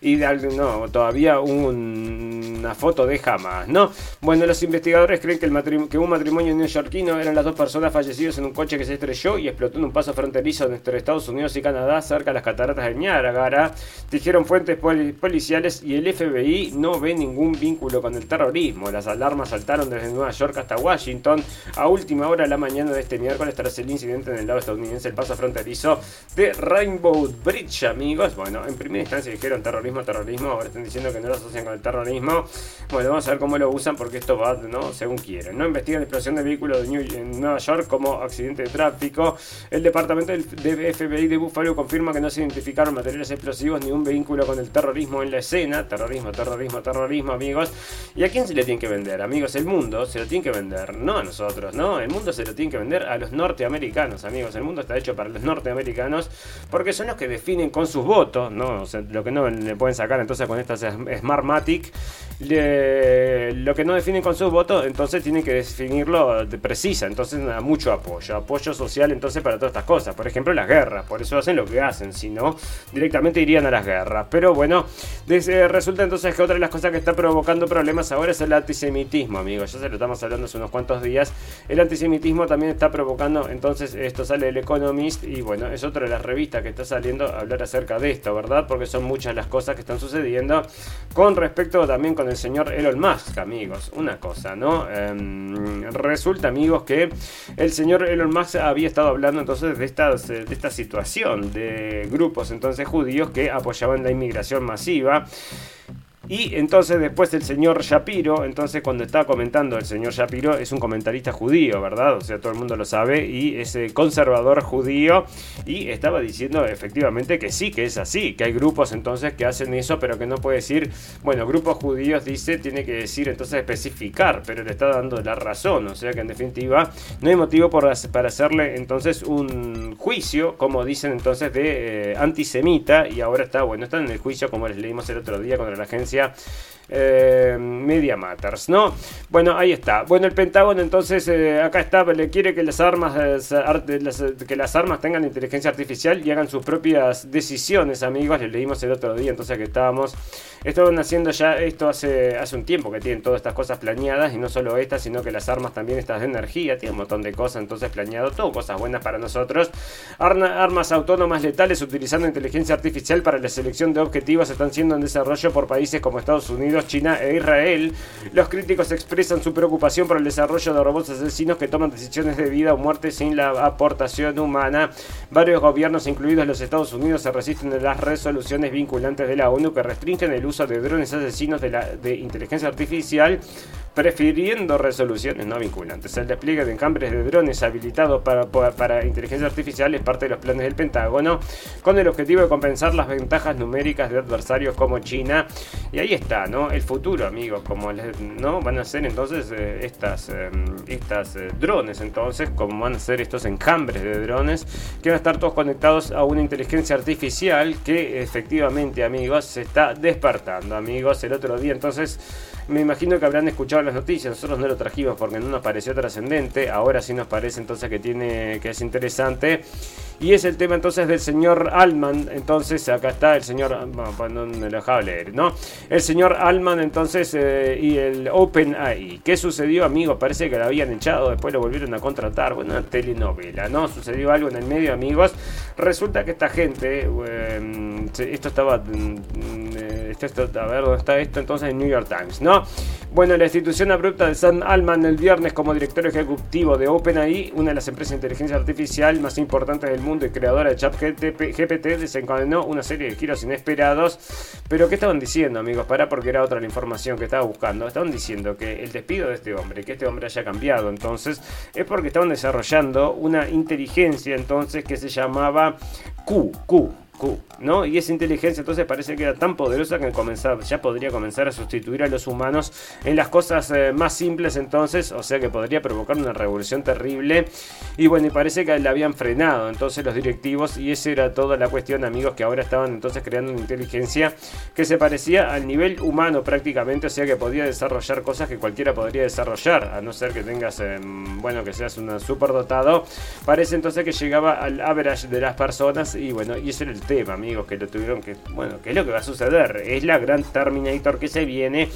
Y no, todavía una foto de jamás, ¿no? Bueno, los investigadores creen que, un matrimonio neoyorquino eran las dos personas fallecidas en un coche que se estrelló y explotó en un paso fronterizo entre Estados Unidos y Canadá, cerca de las cataratas de Niágara. Dijeron fuentes policiales y el FBI no ve ningún vínculo con el terrorismo. Las alarmas saltaron desde Nueva York hasta Washington a última hora de la mañana de este miércoles tras el incidente en el lado estadounidense, el paso fronterizo de Rainbow Bridge, amigos. Bueno, en primera instancia dijeron terrorismo, terrorismo, ahora están diciendo que no lo asocian con el terrorismo. Bueno, vamos a ver cómo lo usan porque esto va, ¿no? Según quieren. No investigan la explosión de vehículo de en Nueva York como accidente de tráfico. El departamento del FBI de Buffalo confirma que no se identificaron materiales explosivos ni un vehículo con el terrorismo en la escena. Terrorismo, terrorismo, terrorismo, amigos. ¿Y a quién se le tiene que vender? Amigos, el mundo se lo tiene que vender, no a nosotros, ¿no? El mundo se lo tiene que vender a los norteamericanos, amigos. El mundo está hecho para los norteamericanos porque son los que definen con sus votos, ¿no? lo que no le pueden sacar entonces con estas Smartmatic, lo que no definen con sus votos, entonces tienen que definirlo de precisa. Entonces, mucho apoyo, apoyo social entonces para todas estas cosas. Por ejemplo, las guerras, por eso hacen lo que hacen, si no, directamente irían a las guerras. Pero bueno, resulta entonces que otra de las cosas que está provocando problemas ahora es el antisemitismo, amigos. Ya se lo estamos hablando hace unos cuantos días. El antisemitismo también está provocando, entonces esto sale el Economist y bueno, es otra de las revistas que está saliendo a hablar acerca de esto, ¿verdad? Porque son muchas las cosas que están sucediendo con respecto también con el señor Elon Musk, amigos. Una cosa, ¿no? Em, resulta, amigos, que el señor Elon Musk había estado hablando entonces de, estas, de esta situación de grupos entonces judíos que apoyaban la inmigración masiva. Y entonces después el señor Shapiro, entonces cuando estaba comentando el señor Shapiro es un comentarista judío, ¿verdad? O sea, todo el mundo lo sabe y es conservador judío y estaba diciendo efectivamente que sí, que es así, que hay grupos entonces que hacen eso, pero que no puede decir, bueno, grupos judíos dice, tiene que decir entonces especificar, pero le está dando la razón, o sea que en definitiva no hay motivo para hacerle entonces un juicio, como dicen entonces, de eh, antisemita y ahora está, bueno, está en el juicio como les leímos el otro día contra la agencia yeah. Eh, Media Matters, ¿no? Bueno, ahí está. Bueno, el Pentágono entonces eh, acá está, le quiere que las armas eh, que las armas tengan inteligencia artificial y hagan sus propias decisiones, amigos. Les leímos el otro día, entonces que estábamos estaban haciendo ya esto hace hace un tiempo que tienen todas estas cosas planeadas y no solo estas, sino que las armas también estas de energía, tienen un montón de cosas entonces planeado, todo cosas buenas para nosotros. armas autónomas letales utilizando inteligencia artificial para la selección de objetivos están siendo en desarrollo por países como Estados Unidos China e Israel. Los críticos expresan su preocupación por el desarrollo de robots asesinos que toman decisiones de vida o muerte sin la aportación humana. Varios gobiernos, incluidos los Estados Unidos, se resisten a las resoluciones vinculantes de la ONU que restringen el uso de drones asesinos de, la, de inteligencia artificial prefiriendo resoluciones no vinculantes. El despliegue de encambres de drones habilitados para, para, inteligencia artificial es parte de los planes del Pentágono, con el objetivo de compensar las ventajas numéricas de adversarios como China. Y ahí está, ¿no? El futuro, amigos, como ¿no? van a ser entonces eh, estas, eh, estas drones, entonces, como van a ser estos encambres de drones, que van a estar todos conectados a una inteligencia artificial que efectivamente, amigos, se está despertando, amigos. El otro día, entonces, me imagino que habrán escuchado las noticias, nosotros no lo trajimos porque no nos pareció trascendente, ahora sí nos parece entonces que tiene que es interesante. Y es el tema entonces del señor Alman. Entonces, acá está el señor. Bueno, pues no me lo dejaba leer, ¿no? El señor Alman, entonces, eh, y el OpenAI. ¿Qué sucedió, amigos? Parece que lo habían echado, después lo volvieron a contratar. Bueno, una telenovela, ¿no? Sucedió algo en el medio, amigos. Resulta que esta gente. Esto estaba. Mm, eh, esto, a ver, ¿dónde está esto? Entonces, en New York Times, ¿no? Bueno, la institución abrupta de Sam Alman el viernes como director ejecutivo de OpenAI, una de las empresas de inteligencia artificial más importantes del mundo y creadora de ChatGPT, desencadenó una serie de giros inesperados. Pero ¿qué estaban diciendo, amigos? Para porque era otra la información que estaba buscando. Estaban diciendo que el despido de este hombre, que este hombre haya cambiado entonces, es porque estaban desarrollando una inteligencia entonces que se llamaba Q, Q, ¿no? Y esa inteligencia entonces parece que era tan poderosa que ya podría comenzar a sustituir a los humanos en las cosas eh, más simples entonces, o sea que podría provocar una revolución terrible. Y bueno, y parece que la habían frenado entonces los directivos y esa era toda la cuestión, amigos, que ahora estaban entonces creando una inteligencia que se parecía al nivel humano prácticamente, o sea que podía desarrollar cosas que cualquiera podría desarrollar, a no ser que tengas, em, bueno, que seas un superdotado. Parece entonces que llegaba al average de las personas y bueno, y ese era el tema, amigos, que lo tuvieron que. Bueno, que es lo que va a suceder. Es la gran Terminator que se viene.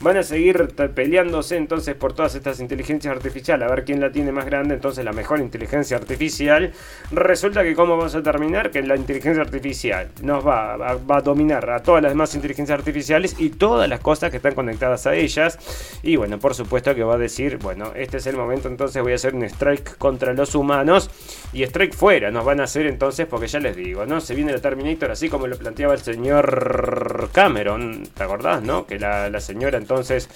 Van a seguir peleándose entonces por todas estas inteligencias artificiales. A ver quién la tiene más grande. Entonces, la mejor inteligencia artificial. Resulta que, ¿cómo vamos a terminar? Que la inteligencia artificial nos va, va, a dominar a todas las demás inteligencias artificiales y todas las cosas que están conectadas a ellas. Y bueno, por supuesto que va a decir: bueno, este es el momento. Entonces, voy a hacer un strike contra los humanos. Y strike fuera nos van a hacer entonces, porque ya les digo, ¿no? Se viene la Terminator, así como lo planteaba el señor Cameron, ¿te acordás, no? Que la, señora entonces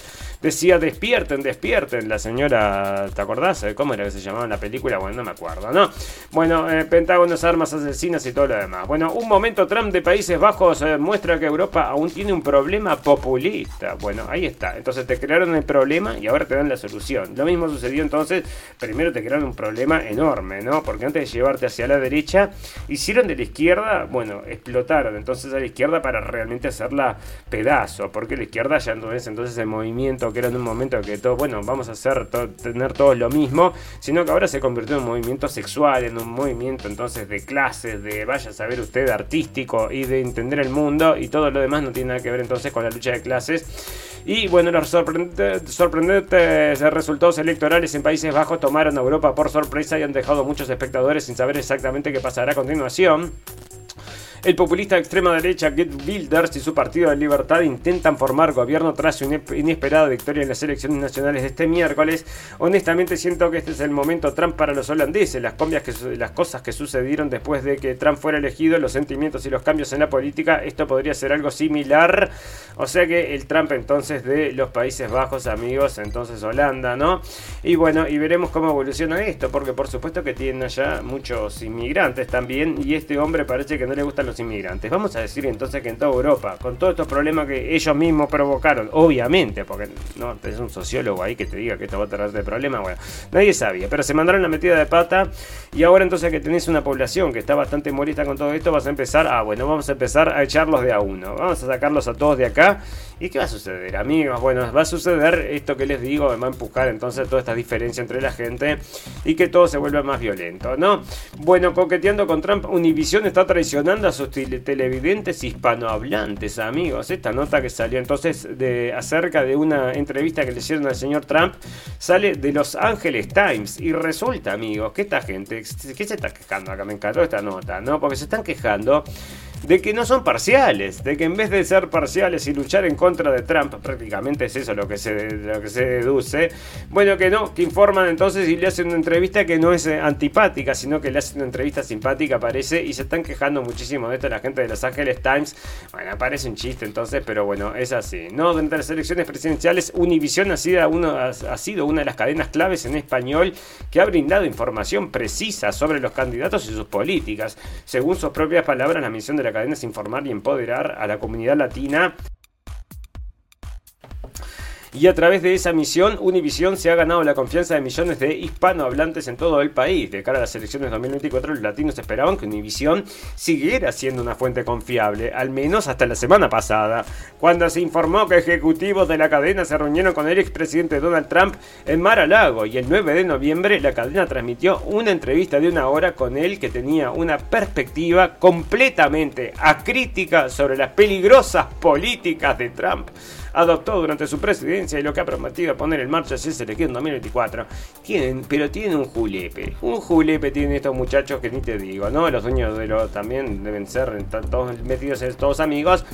decía, despierten, despierten, la señora, ¿te acordás? ¿Cómo era que se llamaba en la película? Bueno, no me acuerdo, ¿no? Bueno, eh, Pentágonos, armas asesinas y todo lo demás. Bueno, un momento Trump de Países Bajos eh, muestra que Europa aún tiene un problema populista. Bueno, ahí está. Entonces te crearon el problema y ahora te dan la solución. Lo mismo sucedió entonces, primero te crearon un problema enorme, ¿no? Porque antes de llevarte hacia la derecha, hicieron de la izquierda, bueno, explotaron entonces a la izquierda para realmente hacerla pedazo, porque la izquierda ya no es entonces el movimiento que era en un momento que todo, bueno, vamos a hacer tener todos lo mismo, sino que ahora se convirtió en un movimiento sexual, en un movimiento entonces de clases, de vaya a saber usted artístico y de entender el mundo y todo lo demás no tiene nada que ver entonces con la lucha de clases. Y bueno, los sorprendentes resultados electorales en Países Bajos tomaron a Europa por sorpresa y han dejado muchos espectadores sin saber exactamente qué pasará a continuación. El populista de extrema derecha Get Builders y su partido de libertad intentan formar gobierno tras una inesperada victoria en las elecciones nacionales de este miércoles. Honestamente siento que este es el momento Trump para los holandeses. Las, que, las cosas que sucedieron después de que Trump fuera elegido, los sentimientos y los cambios en la política, esto podría ser algo similar. O sea que el Trump entonces de los Países Bajos, amigos, entonces Holanda, ¿no? Y bueno, y veremos cómo evoluciona esto, porque por supuesto que tienen allá muchos inmigrantes también, y este hombre parece que no le gustan los inmigrantes. Vamos a decir entonces que en toda Europa, con todos estos problemas que ellos mismos provocaron, obviamente, porque no tenés un sociólogo ahí que te diga que esto va a traer de problema, bueno, nadie sabía, pero se mandaron la metida de pata y ahora entonces que tenés una población que está bastante molesta con todo esto, vas a empezar, ah, bueno, vamos a empezar a echarlos de a uno, vamos a sacarlos a todos de acá. ¿Y qué va a suceder, amigos? Bueno, va a suceder esto que les digo, va a empujar entonces toda esta diferencia entre la gente y que todo se vuelva más violento, ¿no? Bueno, coqueteando con Trump, Univision está traicionando a televidentes hispanohablantes, amigos. Esta nota que salió entonces de, acerca de una entrevista que le hicieron al señor Trump sale de Los Angeles Times y resulta, amigos, que esta gente, ¿qué se está quejando acá? Me encantó esta nota, ¿no? Porque se están quejando de que no son parciales, de que en vez de ser parciales y luchar en contra de Trump, prácticamente es eso lo que se, lo que se deduce, bueno, que no, que informan entonces y le hacen una entrevista que no es eh, antipática, sino que le hacen una entrevista simpática, parece, y se están quejando muchísimo de esto la gente de Los Ángeles Times. Bueno, parece un chiste entonces, pero bueno, es así. No, durante las elecciones presidenciales, Univision ha sido, ha sido una de las cadenas claves en español que ha brindado información precisa sobre los candidatos y sus políticas. Según sus propias palabras, la misión de la cadena es informar y empoderar a la comunidad latina y a través de esa misión, Univision se ha ganado la confianza de millones de hispanohablantes en todo el país. De cara a las elecciones 2024, los latinos esperaban que Univision siguiera siendo una fuente confiable, al menos hasta la semana pasada, cuando se informó que ejecutivos de la cadena se reunieron con el expresidente Donald Trump en Mar-a-Lago y el 9 de noviembre la cadena transmitió una entrevista de una hora con él que tenía una perspectiva completamente acrítica sobre las peligrosas políticas de Trump adoptó durante su presidencia y lo que ha prometido poner en marcha si se elegir en 2024. Tienen, pero tienen un julepe. Un julepe tienen estos muchachos que ni te digo, ¿no? Los dueños de lo también deben ser todos metidos en todos amigos.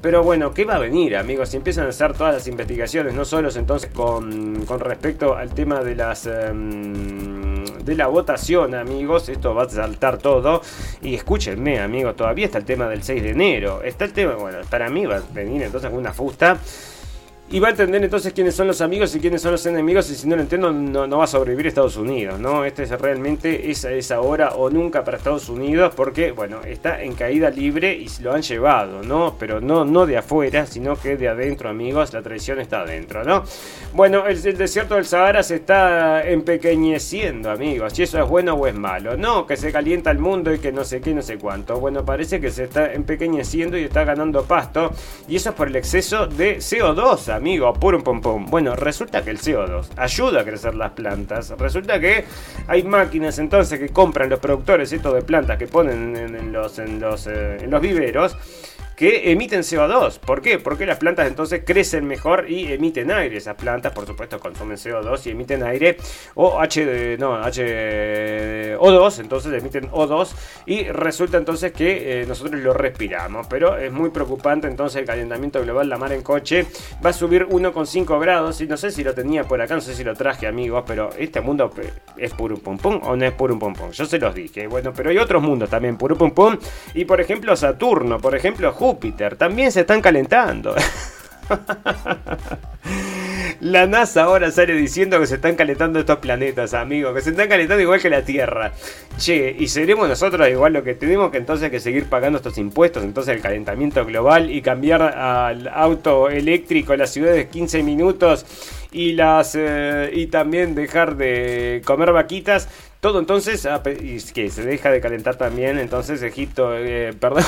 Pero bueno, ¿qué va a venir, amigos? Si empiezan a hacer todas las investigaciones, no solo entonces con, con respecto al tema de las... Em, de la votación, amigos. Esto va a saltar todo. Y escúchenme, amigos, todavía está el tema del 6 de enero. Está el tema, bueno, para mí va a venir entonces una fusta. Y va a entender entonces quiénes son los amigos y quiénes son los enemigos. Y si no lo entiendo, no, va a sobrevivir Estados Unidos, ¿no? Este es realmente esa es ahora o nunca para Estados Unidos. Porque, bueno, está en caída libre y lo han llevado, ¿no? Pero no, no de afuera, sino que de adentro, amigos. La traición está adentro, ¿no? Bueno, el, desierto del Sahara se está empequeñeciendo, amigos. Si eso es bueno o es malo. No, que se calienta el mundo y que no sé qué, no sé cuánto. Bueno, parece que se está empequeñeciendo y está ganando pasto. Y eso es por el exceso de CO2, amigo, pum pum pum. Bueno, resulta que el CO2 ayuda a crecer las plantas. Resulta que hay máquinas entonces que compran los productores estos de plantas que ponen en, los, en, los, eh, en los viveros que emiten CO2. ¿Por qué? Porque las plantas entonces crecen mejor y emiten aire. Esas plantas, por supuesto, consumen CO2 y emiten aire o H, no, H2, entonces emiten O2 y resulta entonces que eh, nosotros lo respiramos. Pero es muy preocupante entonces el calentamiento global, la mar en coche va a subir 1,5 grados y no sé si lo tenía por acá, no sé si lo traje amigos, pero este mundo es puro pum pum o no es puro pum pum. Yo se los dije, bueno, pero hay otros mundos también puro pum pum y por ejemplo Saturno, por ejemplo Júpiter también se están calentando. La NASA ahora sale diciendo que se están calentando estos planetas, amigos, que se están calentando igual que la Tierra. Che, y seremos nosotros igual lo que tenemos que entonces que seguir pagando estos impuestos, entonces el calentamiento global y cambiar al auto eléctrico en las ciudades de 15 minutos y las eh, y también dejar de comer vaquitas todo entonces, ah, que se deja de calentar también, entonces Egipto, eh, perdón,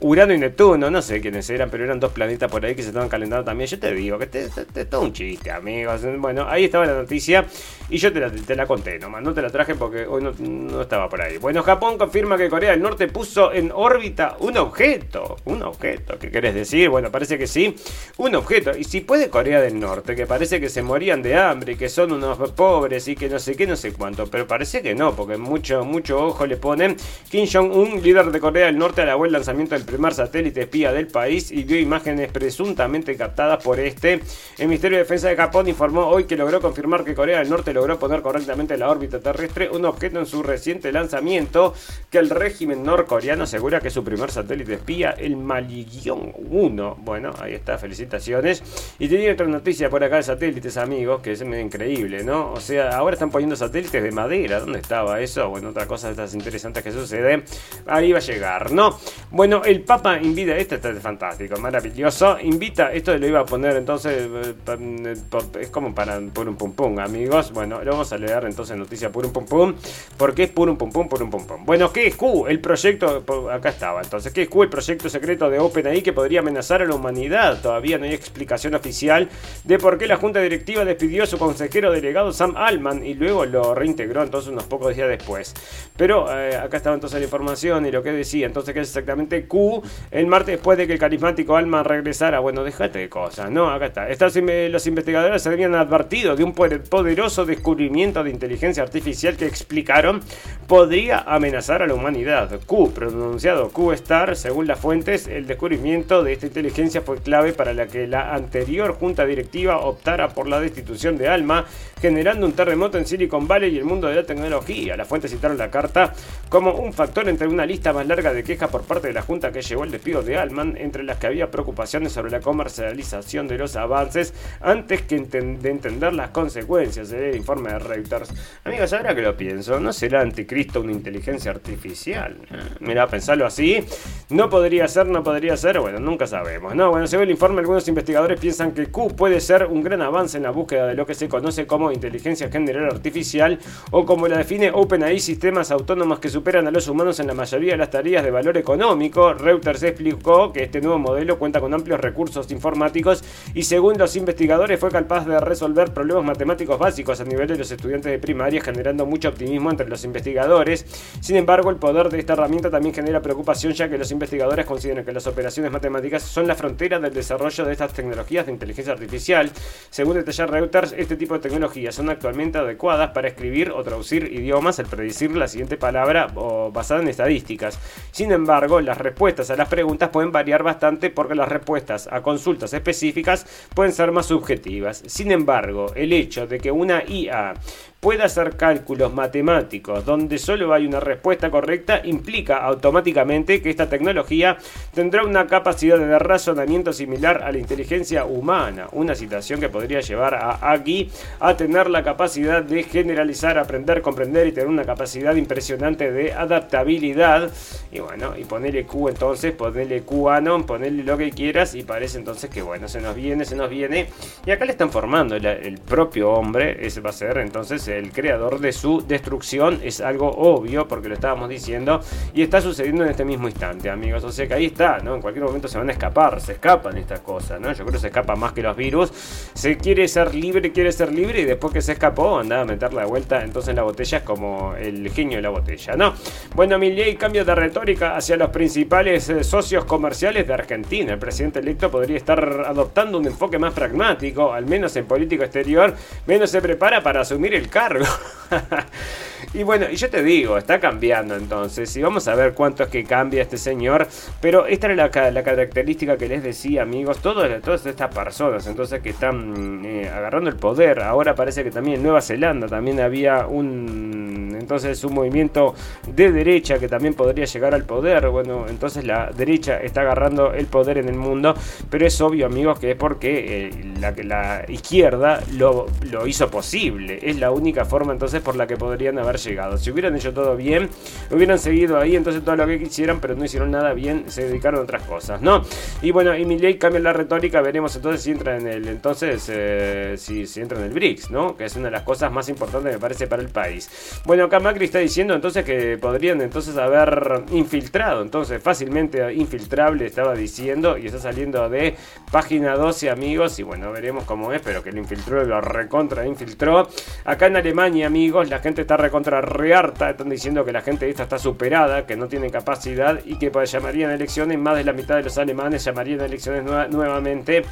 Urano y Neptuno, no sé quiénes eran, pero eran dos planetas por ahí que se estaban calentando también. Yo te digo que es todo un chiste, amigos. Bueno, ahí estaba la noticia y yo te la, te la conté nomás, no te la traje porque hoy no, estaba por ahí. Bueno, Japón confirma que Corea del Norte puso en órbita un objeto, un objeto, ¿qué querés decir? Bueno, parece que sí, un objeto. Y si puede Corea del Norte, que parece que se morían de hambre, que son unos pobres y que no sé qué, no sé cuánto, pero parece que no, porque mucho, mucho ojo le ponen. Kim Jong-un, líder de Corea del Norte, alabó el lanzamiento del primer satélite espía del país y vio imágenes presuntamente captadas por este. El Ministerio de Defensa de Japón informó hoy que logró confirmar que Corea del Norte logró poner correctamente en la órbita terrestre un objeto en su reciente lanzamiento que el régimen norcoreano asegura que su primer satélite espía, el Maligion 1. Bueno, ahí está, felicitaciones. Y tenía otra noticia por acá de satélites, amigos, que es increíble, ¿no? O sea, ahora están poniendo satélites de madera ¿Dónde estaba eso? Bueno, otra cosa de estas interesantes que sucede. Ahí va a llegar, ¿no? Bueno, el Papa invita, esto está fantástico, maravilloso. Invita, esto lo iba a poner entonces, eh, es como para por un pum pum, amigos. Bueno, lo vamos a leer entonces noticia por un pum pum. Porque es por un pum pum, por un pum pum. Bueno, ¿qué es Q? El proyecto, acá estaba entonces, ¿qué es Q? El proyecto secreto de OpenAI que podría amenazar a la humanidad. Todavía no hay explicación oficial de por qué la junta directiva despidió a su consejero delegado Sam Allman y luego lo reintegró entonces unos pocos días después. Pero eh, acá estaba entonces la información y lo que decía, entonces que es exactamente Q, el martes después de que el carismático Alma regresara, bueno, déjate de cosas, ¿no? Acá está. Estas, los investigadores habían advertido de un poderoso descubrimiento de inteligencia artificial que explicaron podría amenazar a la humanidad. Q, pronunciado Q-Star, según las fuentes, el descubrimiento de esta inteligencia fue clave para la que la anterior junta directiva optara por la destitución de Alma, generando un terremoto en Silicon Valley y el mundo de la tecnología. Las fuentes citaron la carta como un factor entre una lista más larga de quejas por parte de la junta que llevó el despido de Alman, entre las que había preocupaciones sobre la comercialización de los avances antes que de entender las consecuencias del informe de Reuters. Amigos, ahora que lo pienso, ¿no será anticristo una inteligencia artificial? Mira, pensarlo así, no podría ser, no podría ser, bueno, nunca sabemos. No, bueno, según el informe, algunos investigadores piensan que Q puede ser un gran avance en la búsqueda de lo que se conoce como inteligencia general artificial o como la define OpenAI, sistemas autónomos que superan a los humanos en la mayoría de las tareas de valor económico. Reuters explicó que este nuevo modelo cuenta con amplios recursos informáticos y según los investigadores fue capaz de resolver problemas matemáticos básicos a nivel de los estudiantes de primaria, generando mucho optimismo entre los investigadores. Sin embargo, el poder de esta herramienta también genera preocupación ya que los investigadores consideran que las operaciones matemáticas son la frontera del desarrollo de estas tecnologías de inteligencia artificial. Según detalla Reuters, este tipo de tecnologías son actualmente adecuadas para escribir o traducir idiomas al predecir la siguiente palabra o basada en estadísticas. Sin embargo, las respuestas a las preguntas pueden variar bastante porque las respuestas a consultas específicas pueden ser más subjetivas. Sin embargo, el hecho de que una IA pueda hacer cálculos matemáticos donde solo hay una respuesta correcta implica automáticamente que esta tecnología tendrá una capacidad de razonamiento similar a la inteligencia humana, una situación que podría llevar a Aki a tener la capacidad de generalizar, aprender, comprender y tener una capacidad impresionante de adaptabilidad. Y bueno, y ponerle Q entonces, ponerle QAnon, ponerle lo que quieras y parece entonces que bueno, se nos viene, se nos viene. Y acá le están formando el propio hombre, ese va a ser entonces el creador de su destrucción. Es algo obvio porque lo estábamos diciendo y está sucediendo en este mismo instante, amigos. O sea que ahí está, ¿no? En cualquier momento se van a escapar, se escapan estas cosas, ¿no? Yo creo que se escapa más que los virus. Se quiere ser libre, quiere ser libre y después que se escapó andaba a meter la vuelta entonces la botella es como el genio de la botella, ¿no? Bueno, mi ley cambio de retórica hacia los principales eh, socios comerciales de Argentina. El presidente electo podría estar adoptando un enfoque más pragmático, al menos en política exterior, menos se prepara para asumir el y bueno, y yo te digo, está cambiando entonces. Y vamos a ver cuánto es que cambia este señor. Pero esta era la, característica que les decía, amigos. todas estas personas entonces que están eh, agarrando el poder. Ahora parece que también en Nueva Zelanda también había un. Entonces un movimiento de derecha que también podría llegar al poder. Bueno, entonces la derecha está agarrando el poder en el mundo. Pero es obvio, amigos, que es porque eh, la, la izquierda lo, lo hizo posible. Es la única forma entonces por la que podrían haber llegado. Si hubieran hecho todo bien, hubieran seguido ahí entonces todo lo que quisieran, pero no hicieron nada bien, se dedicaron a otras cosas, ¿no? Y bueno, y ley cambia la retórica, veremos entonces si entra en el, entonces, eh, si, si, entra en el BRICS, ¿no? Que es una de las cosas más importantes me parece para el país. Bueno, acá Macri está diciendo entonces que podrían entonces haber infiltrado, entonces fácilmente infiltrable estaba diciendo y está saliendo de página 12 amigos y bueno, veremos cómo es, pero que lo infiltró, lo recontra infiltró. Acá en Alemania amigos, la gente está recontra rearta, están diciendo que la gente esta está superada, que no tiene capacidad y que pues, llamarían elecciones, más de la mitad de los alemanes llamarían elecciones nuevamente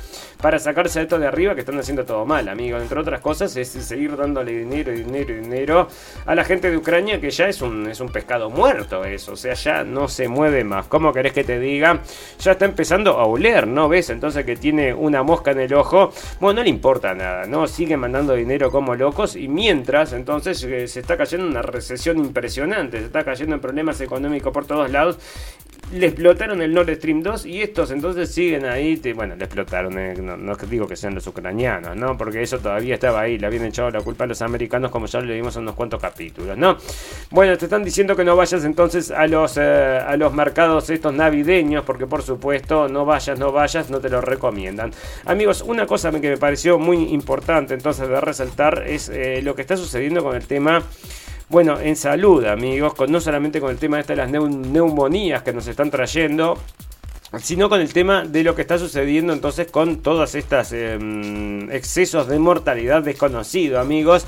para sacarse esto de arriba que están haciendo todo mal, amigos. Entre otras cosas es seguir dándole dinero y dinero y dinero a la gente de Ucrania que ya es un, es un pescado muerto eso, o sea, ya no se mueve más. ¿Cómo querés que te diga? Ya está empezando a oler, ¿no? ¿Ves? Entonces que tiene una mosca en el ojo, bueno, no le importa nada, ¿no? Sigue mandando dinero como locos y mientras entonces eh, se está cayendo en una recesión impresionante, se está cayendo en problemas económicos por todos lados. Le explotaron el Nord Stream 2 y estos entonces siguen ahí, bueno, le explotaron, eh, no, digo que sean los ucranianos, ¿no? Porque eso todavía estaba ahí, le habían echado la culpa a los americanos como ya lo leímos en unos cuantos capítulos, ¿no? Bueno, te están diciendo que no vayas entonces a los, eh, a los mercados estos navideños, porque por supuesto, no vayas, no vayas, no te lo recomiendan. Amigos, una cosa que me pareció muy importante entonces de resaltar es lo que está sucediendo con el tema bueno, en salud, amigos, no solamente con el tema de las neumonías que nos están trayendo, sino con el tema de lo que está sucediendo entonces con todas estas em, excesos de mortalidad desconocido, amigos.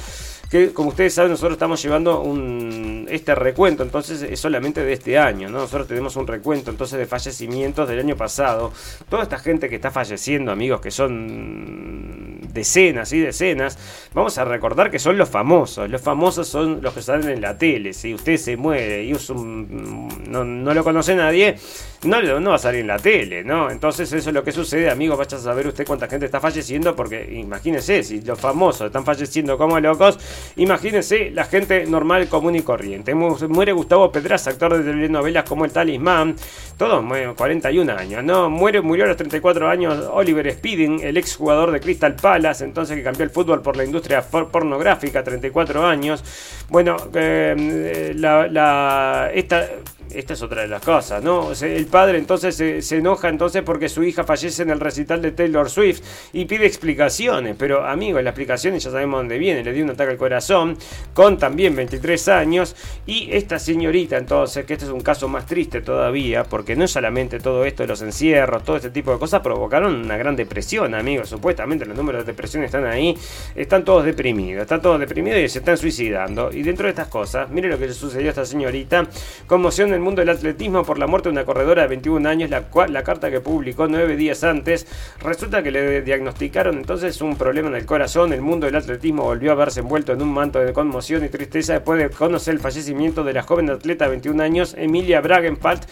que como ustedes saben nosotros estamos llevando un, este recuento, entonces es solamente de este año, ¿no? Nosotros tenemos un recuento entonces de fallecimientos del año pasado. Toda esta gente que está falleciendo, amigos, que son decenas y decenas, vamos a recordar que son los famosos. Los famosos son los que salen en la tele. Si usted se muere y no, no lo conoce nadie, no, no va a salir en la tele, ¿no? Entonces eso es lo que sucede, amigo, vaya a saber usted cuánta gente está falleciendo, porque imagínese, si los famosos están falleciendo como locos, imagínese la gente normal, común y corriente. Muere Gustavo Pedraza, actor de telenovelas como El Talismán, todos 41 años, ¿no? Muere, murió a los 34 años Oliver Speeding, el ex jugador de Crystal Palace, entonces que cambió el fútbol por la industria pornográfica, 34 años. Bueno, eh, la, la, esta esta es otra de las cosas, ¿no? El padre entonces se, enoja entonces porque su hija fallece en el recital de Taylor Swift y pide explicaciones, pero amigo, la explicación ya sabemos dónde viene, le dio un ataque al corazón con también 23 años y esta señorita entonces, que este es un caso más triste todavía, porque no solamente todo esto de los encierros, todo este tipo de cosas provocaron una gran depresión, amigos, supuestamente los números de depresión están ahí, están todos deprimidos, están todos deprimidos y se están suicidando y dentro de estas cosas, mire lo que le sucedió a esta señorita, conmoción el mundo del atletismo por la muerte de una corredora de 21 años, la, la carta que publicó nueve días antes. Resulta que le diagnosticaron entonces un problema en el corazón. El mundo del atletismo volvió a verse envuelto en un manto de conmoción y tristeza después de conocer el fallecimiento de la joven atleta de 21 años, Emilia Bragenpalt,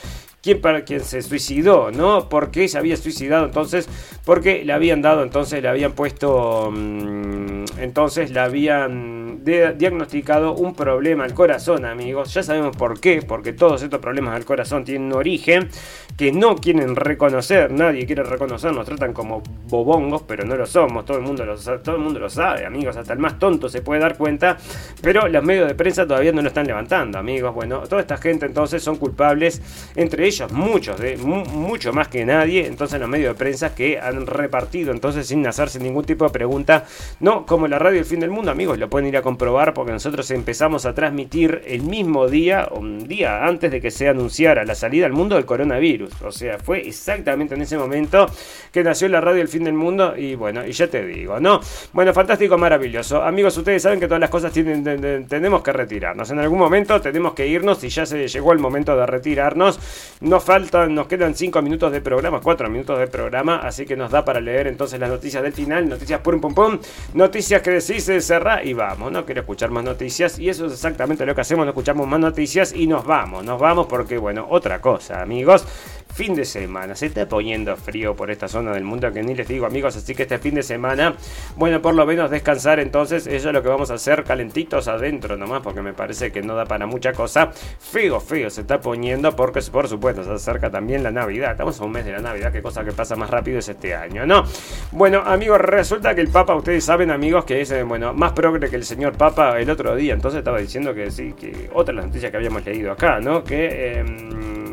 quien, para, quien se suicidó, ¿no? ¿Por qué se había suicidado entonces? Porque le habían dado, entonces le habían puesto, mm, entonces le habían diagnosticado un problema al corazón, amigos. Ya sabemos por qué, porque todos estos problemas al corazón tienen un origen que no quieren reconocer, nadie quiere reconocer, nos tratan como bobongos, pero no lo somos, todo el mundo lo, todo el mundo lo sabe, amigos, hasta el más tonto se puede dar cuenta, pero los medios de prensa todavía no lo están levantando, amigos. Bueno, toda esta gente entonces son culpables, entre ellos muchos, de mucho más que nadie, entonces los medios de prensa que han repartido entonces sin hacerse ningún tipo de pregunta, no como la radio El Fin del Mundo, amigos, lo pueden ir a comprobar porque nosotros empezamos a transmitir el mismo día, un día antes de que se anunciara la salida al mundo del coronavirus, o sea, fue exactamente en ese momento que nació la radio El Fin del Mundo y bueno, y ya te digo, ¿no? Bueno, fantástico, maravilloso. Amigos, ustedes saben que todas las cosas tienen, tenemos que retirarnos, en algún momento tenemos que irnos y ya se llegó el momento de retirarnos. Nos faltan, nos quedan 5 minutos de programa, 4 minutos de programa, así que nos da para leer entonces las noticias del final, noticias pum pum pum, noticias que decís se cerra y vamos, no quiero escuchar más noticias y eso es exactamente lo que hacemos, no escuchamos más noticias y nos vamos, nos vamos porque bueno, otra cosa, amigos, fin de semana. Se está poniendo frío por esta zona del mundo que ni les digo amigos, así que este fin de semana, bueno, por lo menos descansar entonces, eso es lo que vamos a hacer calentitos adentro nomás, porque me parece que no da para mucha cosa. Frío, frío se está poniendo porque por supuesto se acerca también la Navidad. Estamos a un mes de la Navidad, qué cosa que pasa más rápido es este año, ¿no? Bueno, amigos, resulta que el Papa, ustedes saben amigos, que es, eh, bueno, más progre que el señor Papa el otro día, entonces estaba diciendo que sí, que otra de las noticias que habíamos leído acá, ¿no? Que... Em,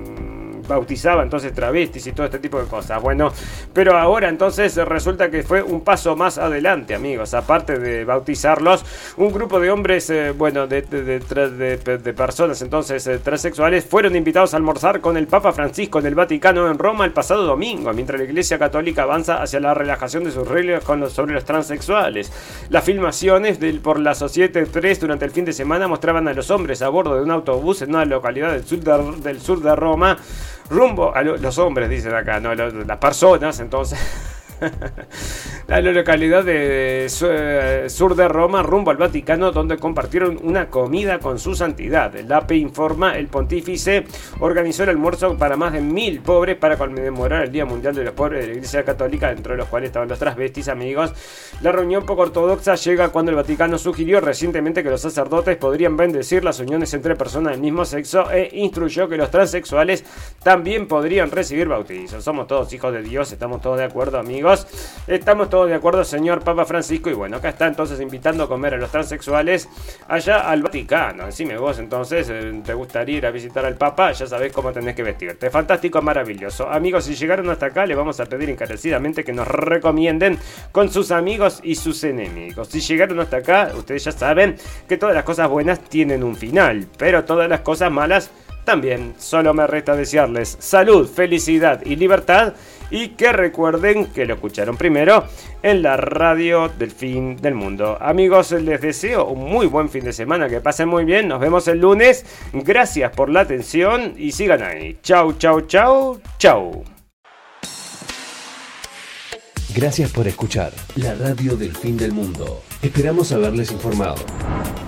bautizaba entonces travestis y todo este tipo de cosas. Bueno, pero ahora entonces resulta que fue un paso más adelante, amigos. Aparte de bautizarlos, un grupo de hombres, eh, bueno, de, de, personas entonces eh, transexuales fueron invitados a almorzar con el Papa Francisco en el Vaticano en Roma el pasado domingo, mientras la Iglesia Católica avanza hacia la relajación de sus reglas sobre los transexuales. Las filmaciones del, por la Societe 3 durante el fin de semana mostraban a los hombres a bordo de un autobús en una localidad del sur del sur de Roma rumbo a los hombres, dicen acá, no, las personas, entonces la localidad de eh, sur de Roma rumbo al Vaticano donde compartieron una comida con su santidad. El APE informa, el pontífice organizó el almuerzo para más de mil pobres para conmemorar el Día Mundial de los Pobres de la Iglesia Católica, dentro de los cuales estaban los transvestis amigos. La reunión poco ortodoxa llega cuando el Vaticano sugirió recientemente que los sacerdotes podrían bendecir las uniones entre personas del mismo sexo e instruyó que los transexuales también podrían recibir bautizos. Somos todos hijos de Dios, estamos todos de acuerdo amigos. Estamos todos de acuerdo, señor Papa Francisco. Y bueno, acá está entonces invitando a comer a los transexuales allá al Vaticano. Decime vos entonces, eh, ¿te gustaría ir a visitar al Papa? Ya sabés cómo tenés que vestirte. Fantástico, maravilloso. Amigos, si llegaron hasta acá, le vamos a pedir encarecidamente que nos recomienden con sus amigos y sus enemigos. Si llegaron hasta acá, ustedes ya saben que todas las cosas buenas tienen un final, pero todas las cosas malas también. Solo me resta desearles salud, felicidad y libertad y que recuerden que lo escucharon primero en la radio del fin del mundo. Amigos, les deseo un muy buen fin de semana, que pasen muy bien, nos vemos el lunes. Gracias por la atención y sigan ahí. Chau, chau, chau, chau. Gracias por escuchar la radio del fin del mundo. Esperamos haberles informado.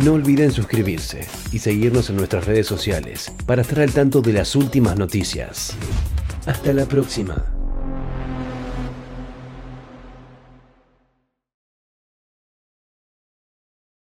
No olviden suscribirse y seguirnos en nuestras redes sociales para estar al tanto de las últimas noticias. Hasta la próxima.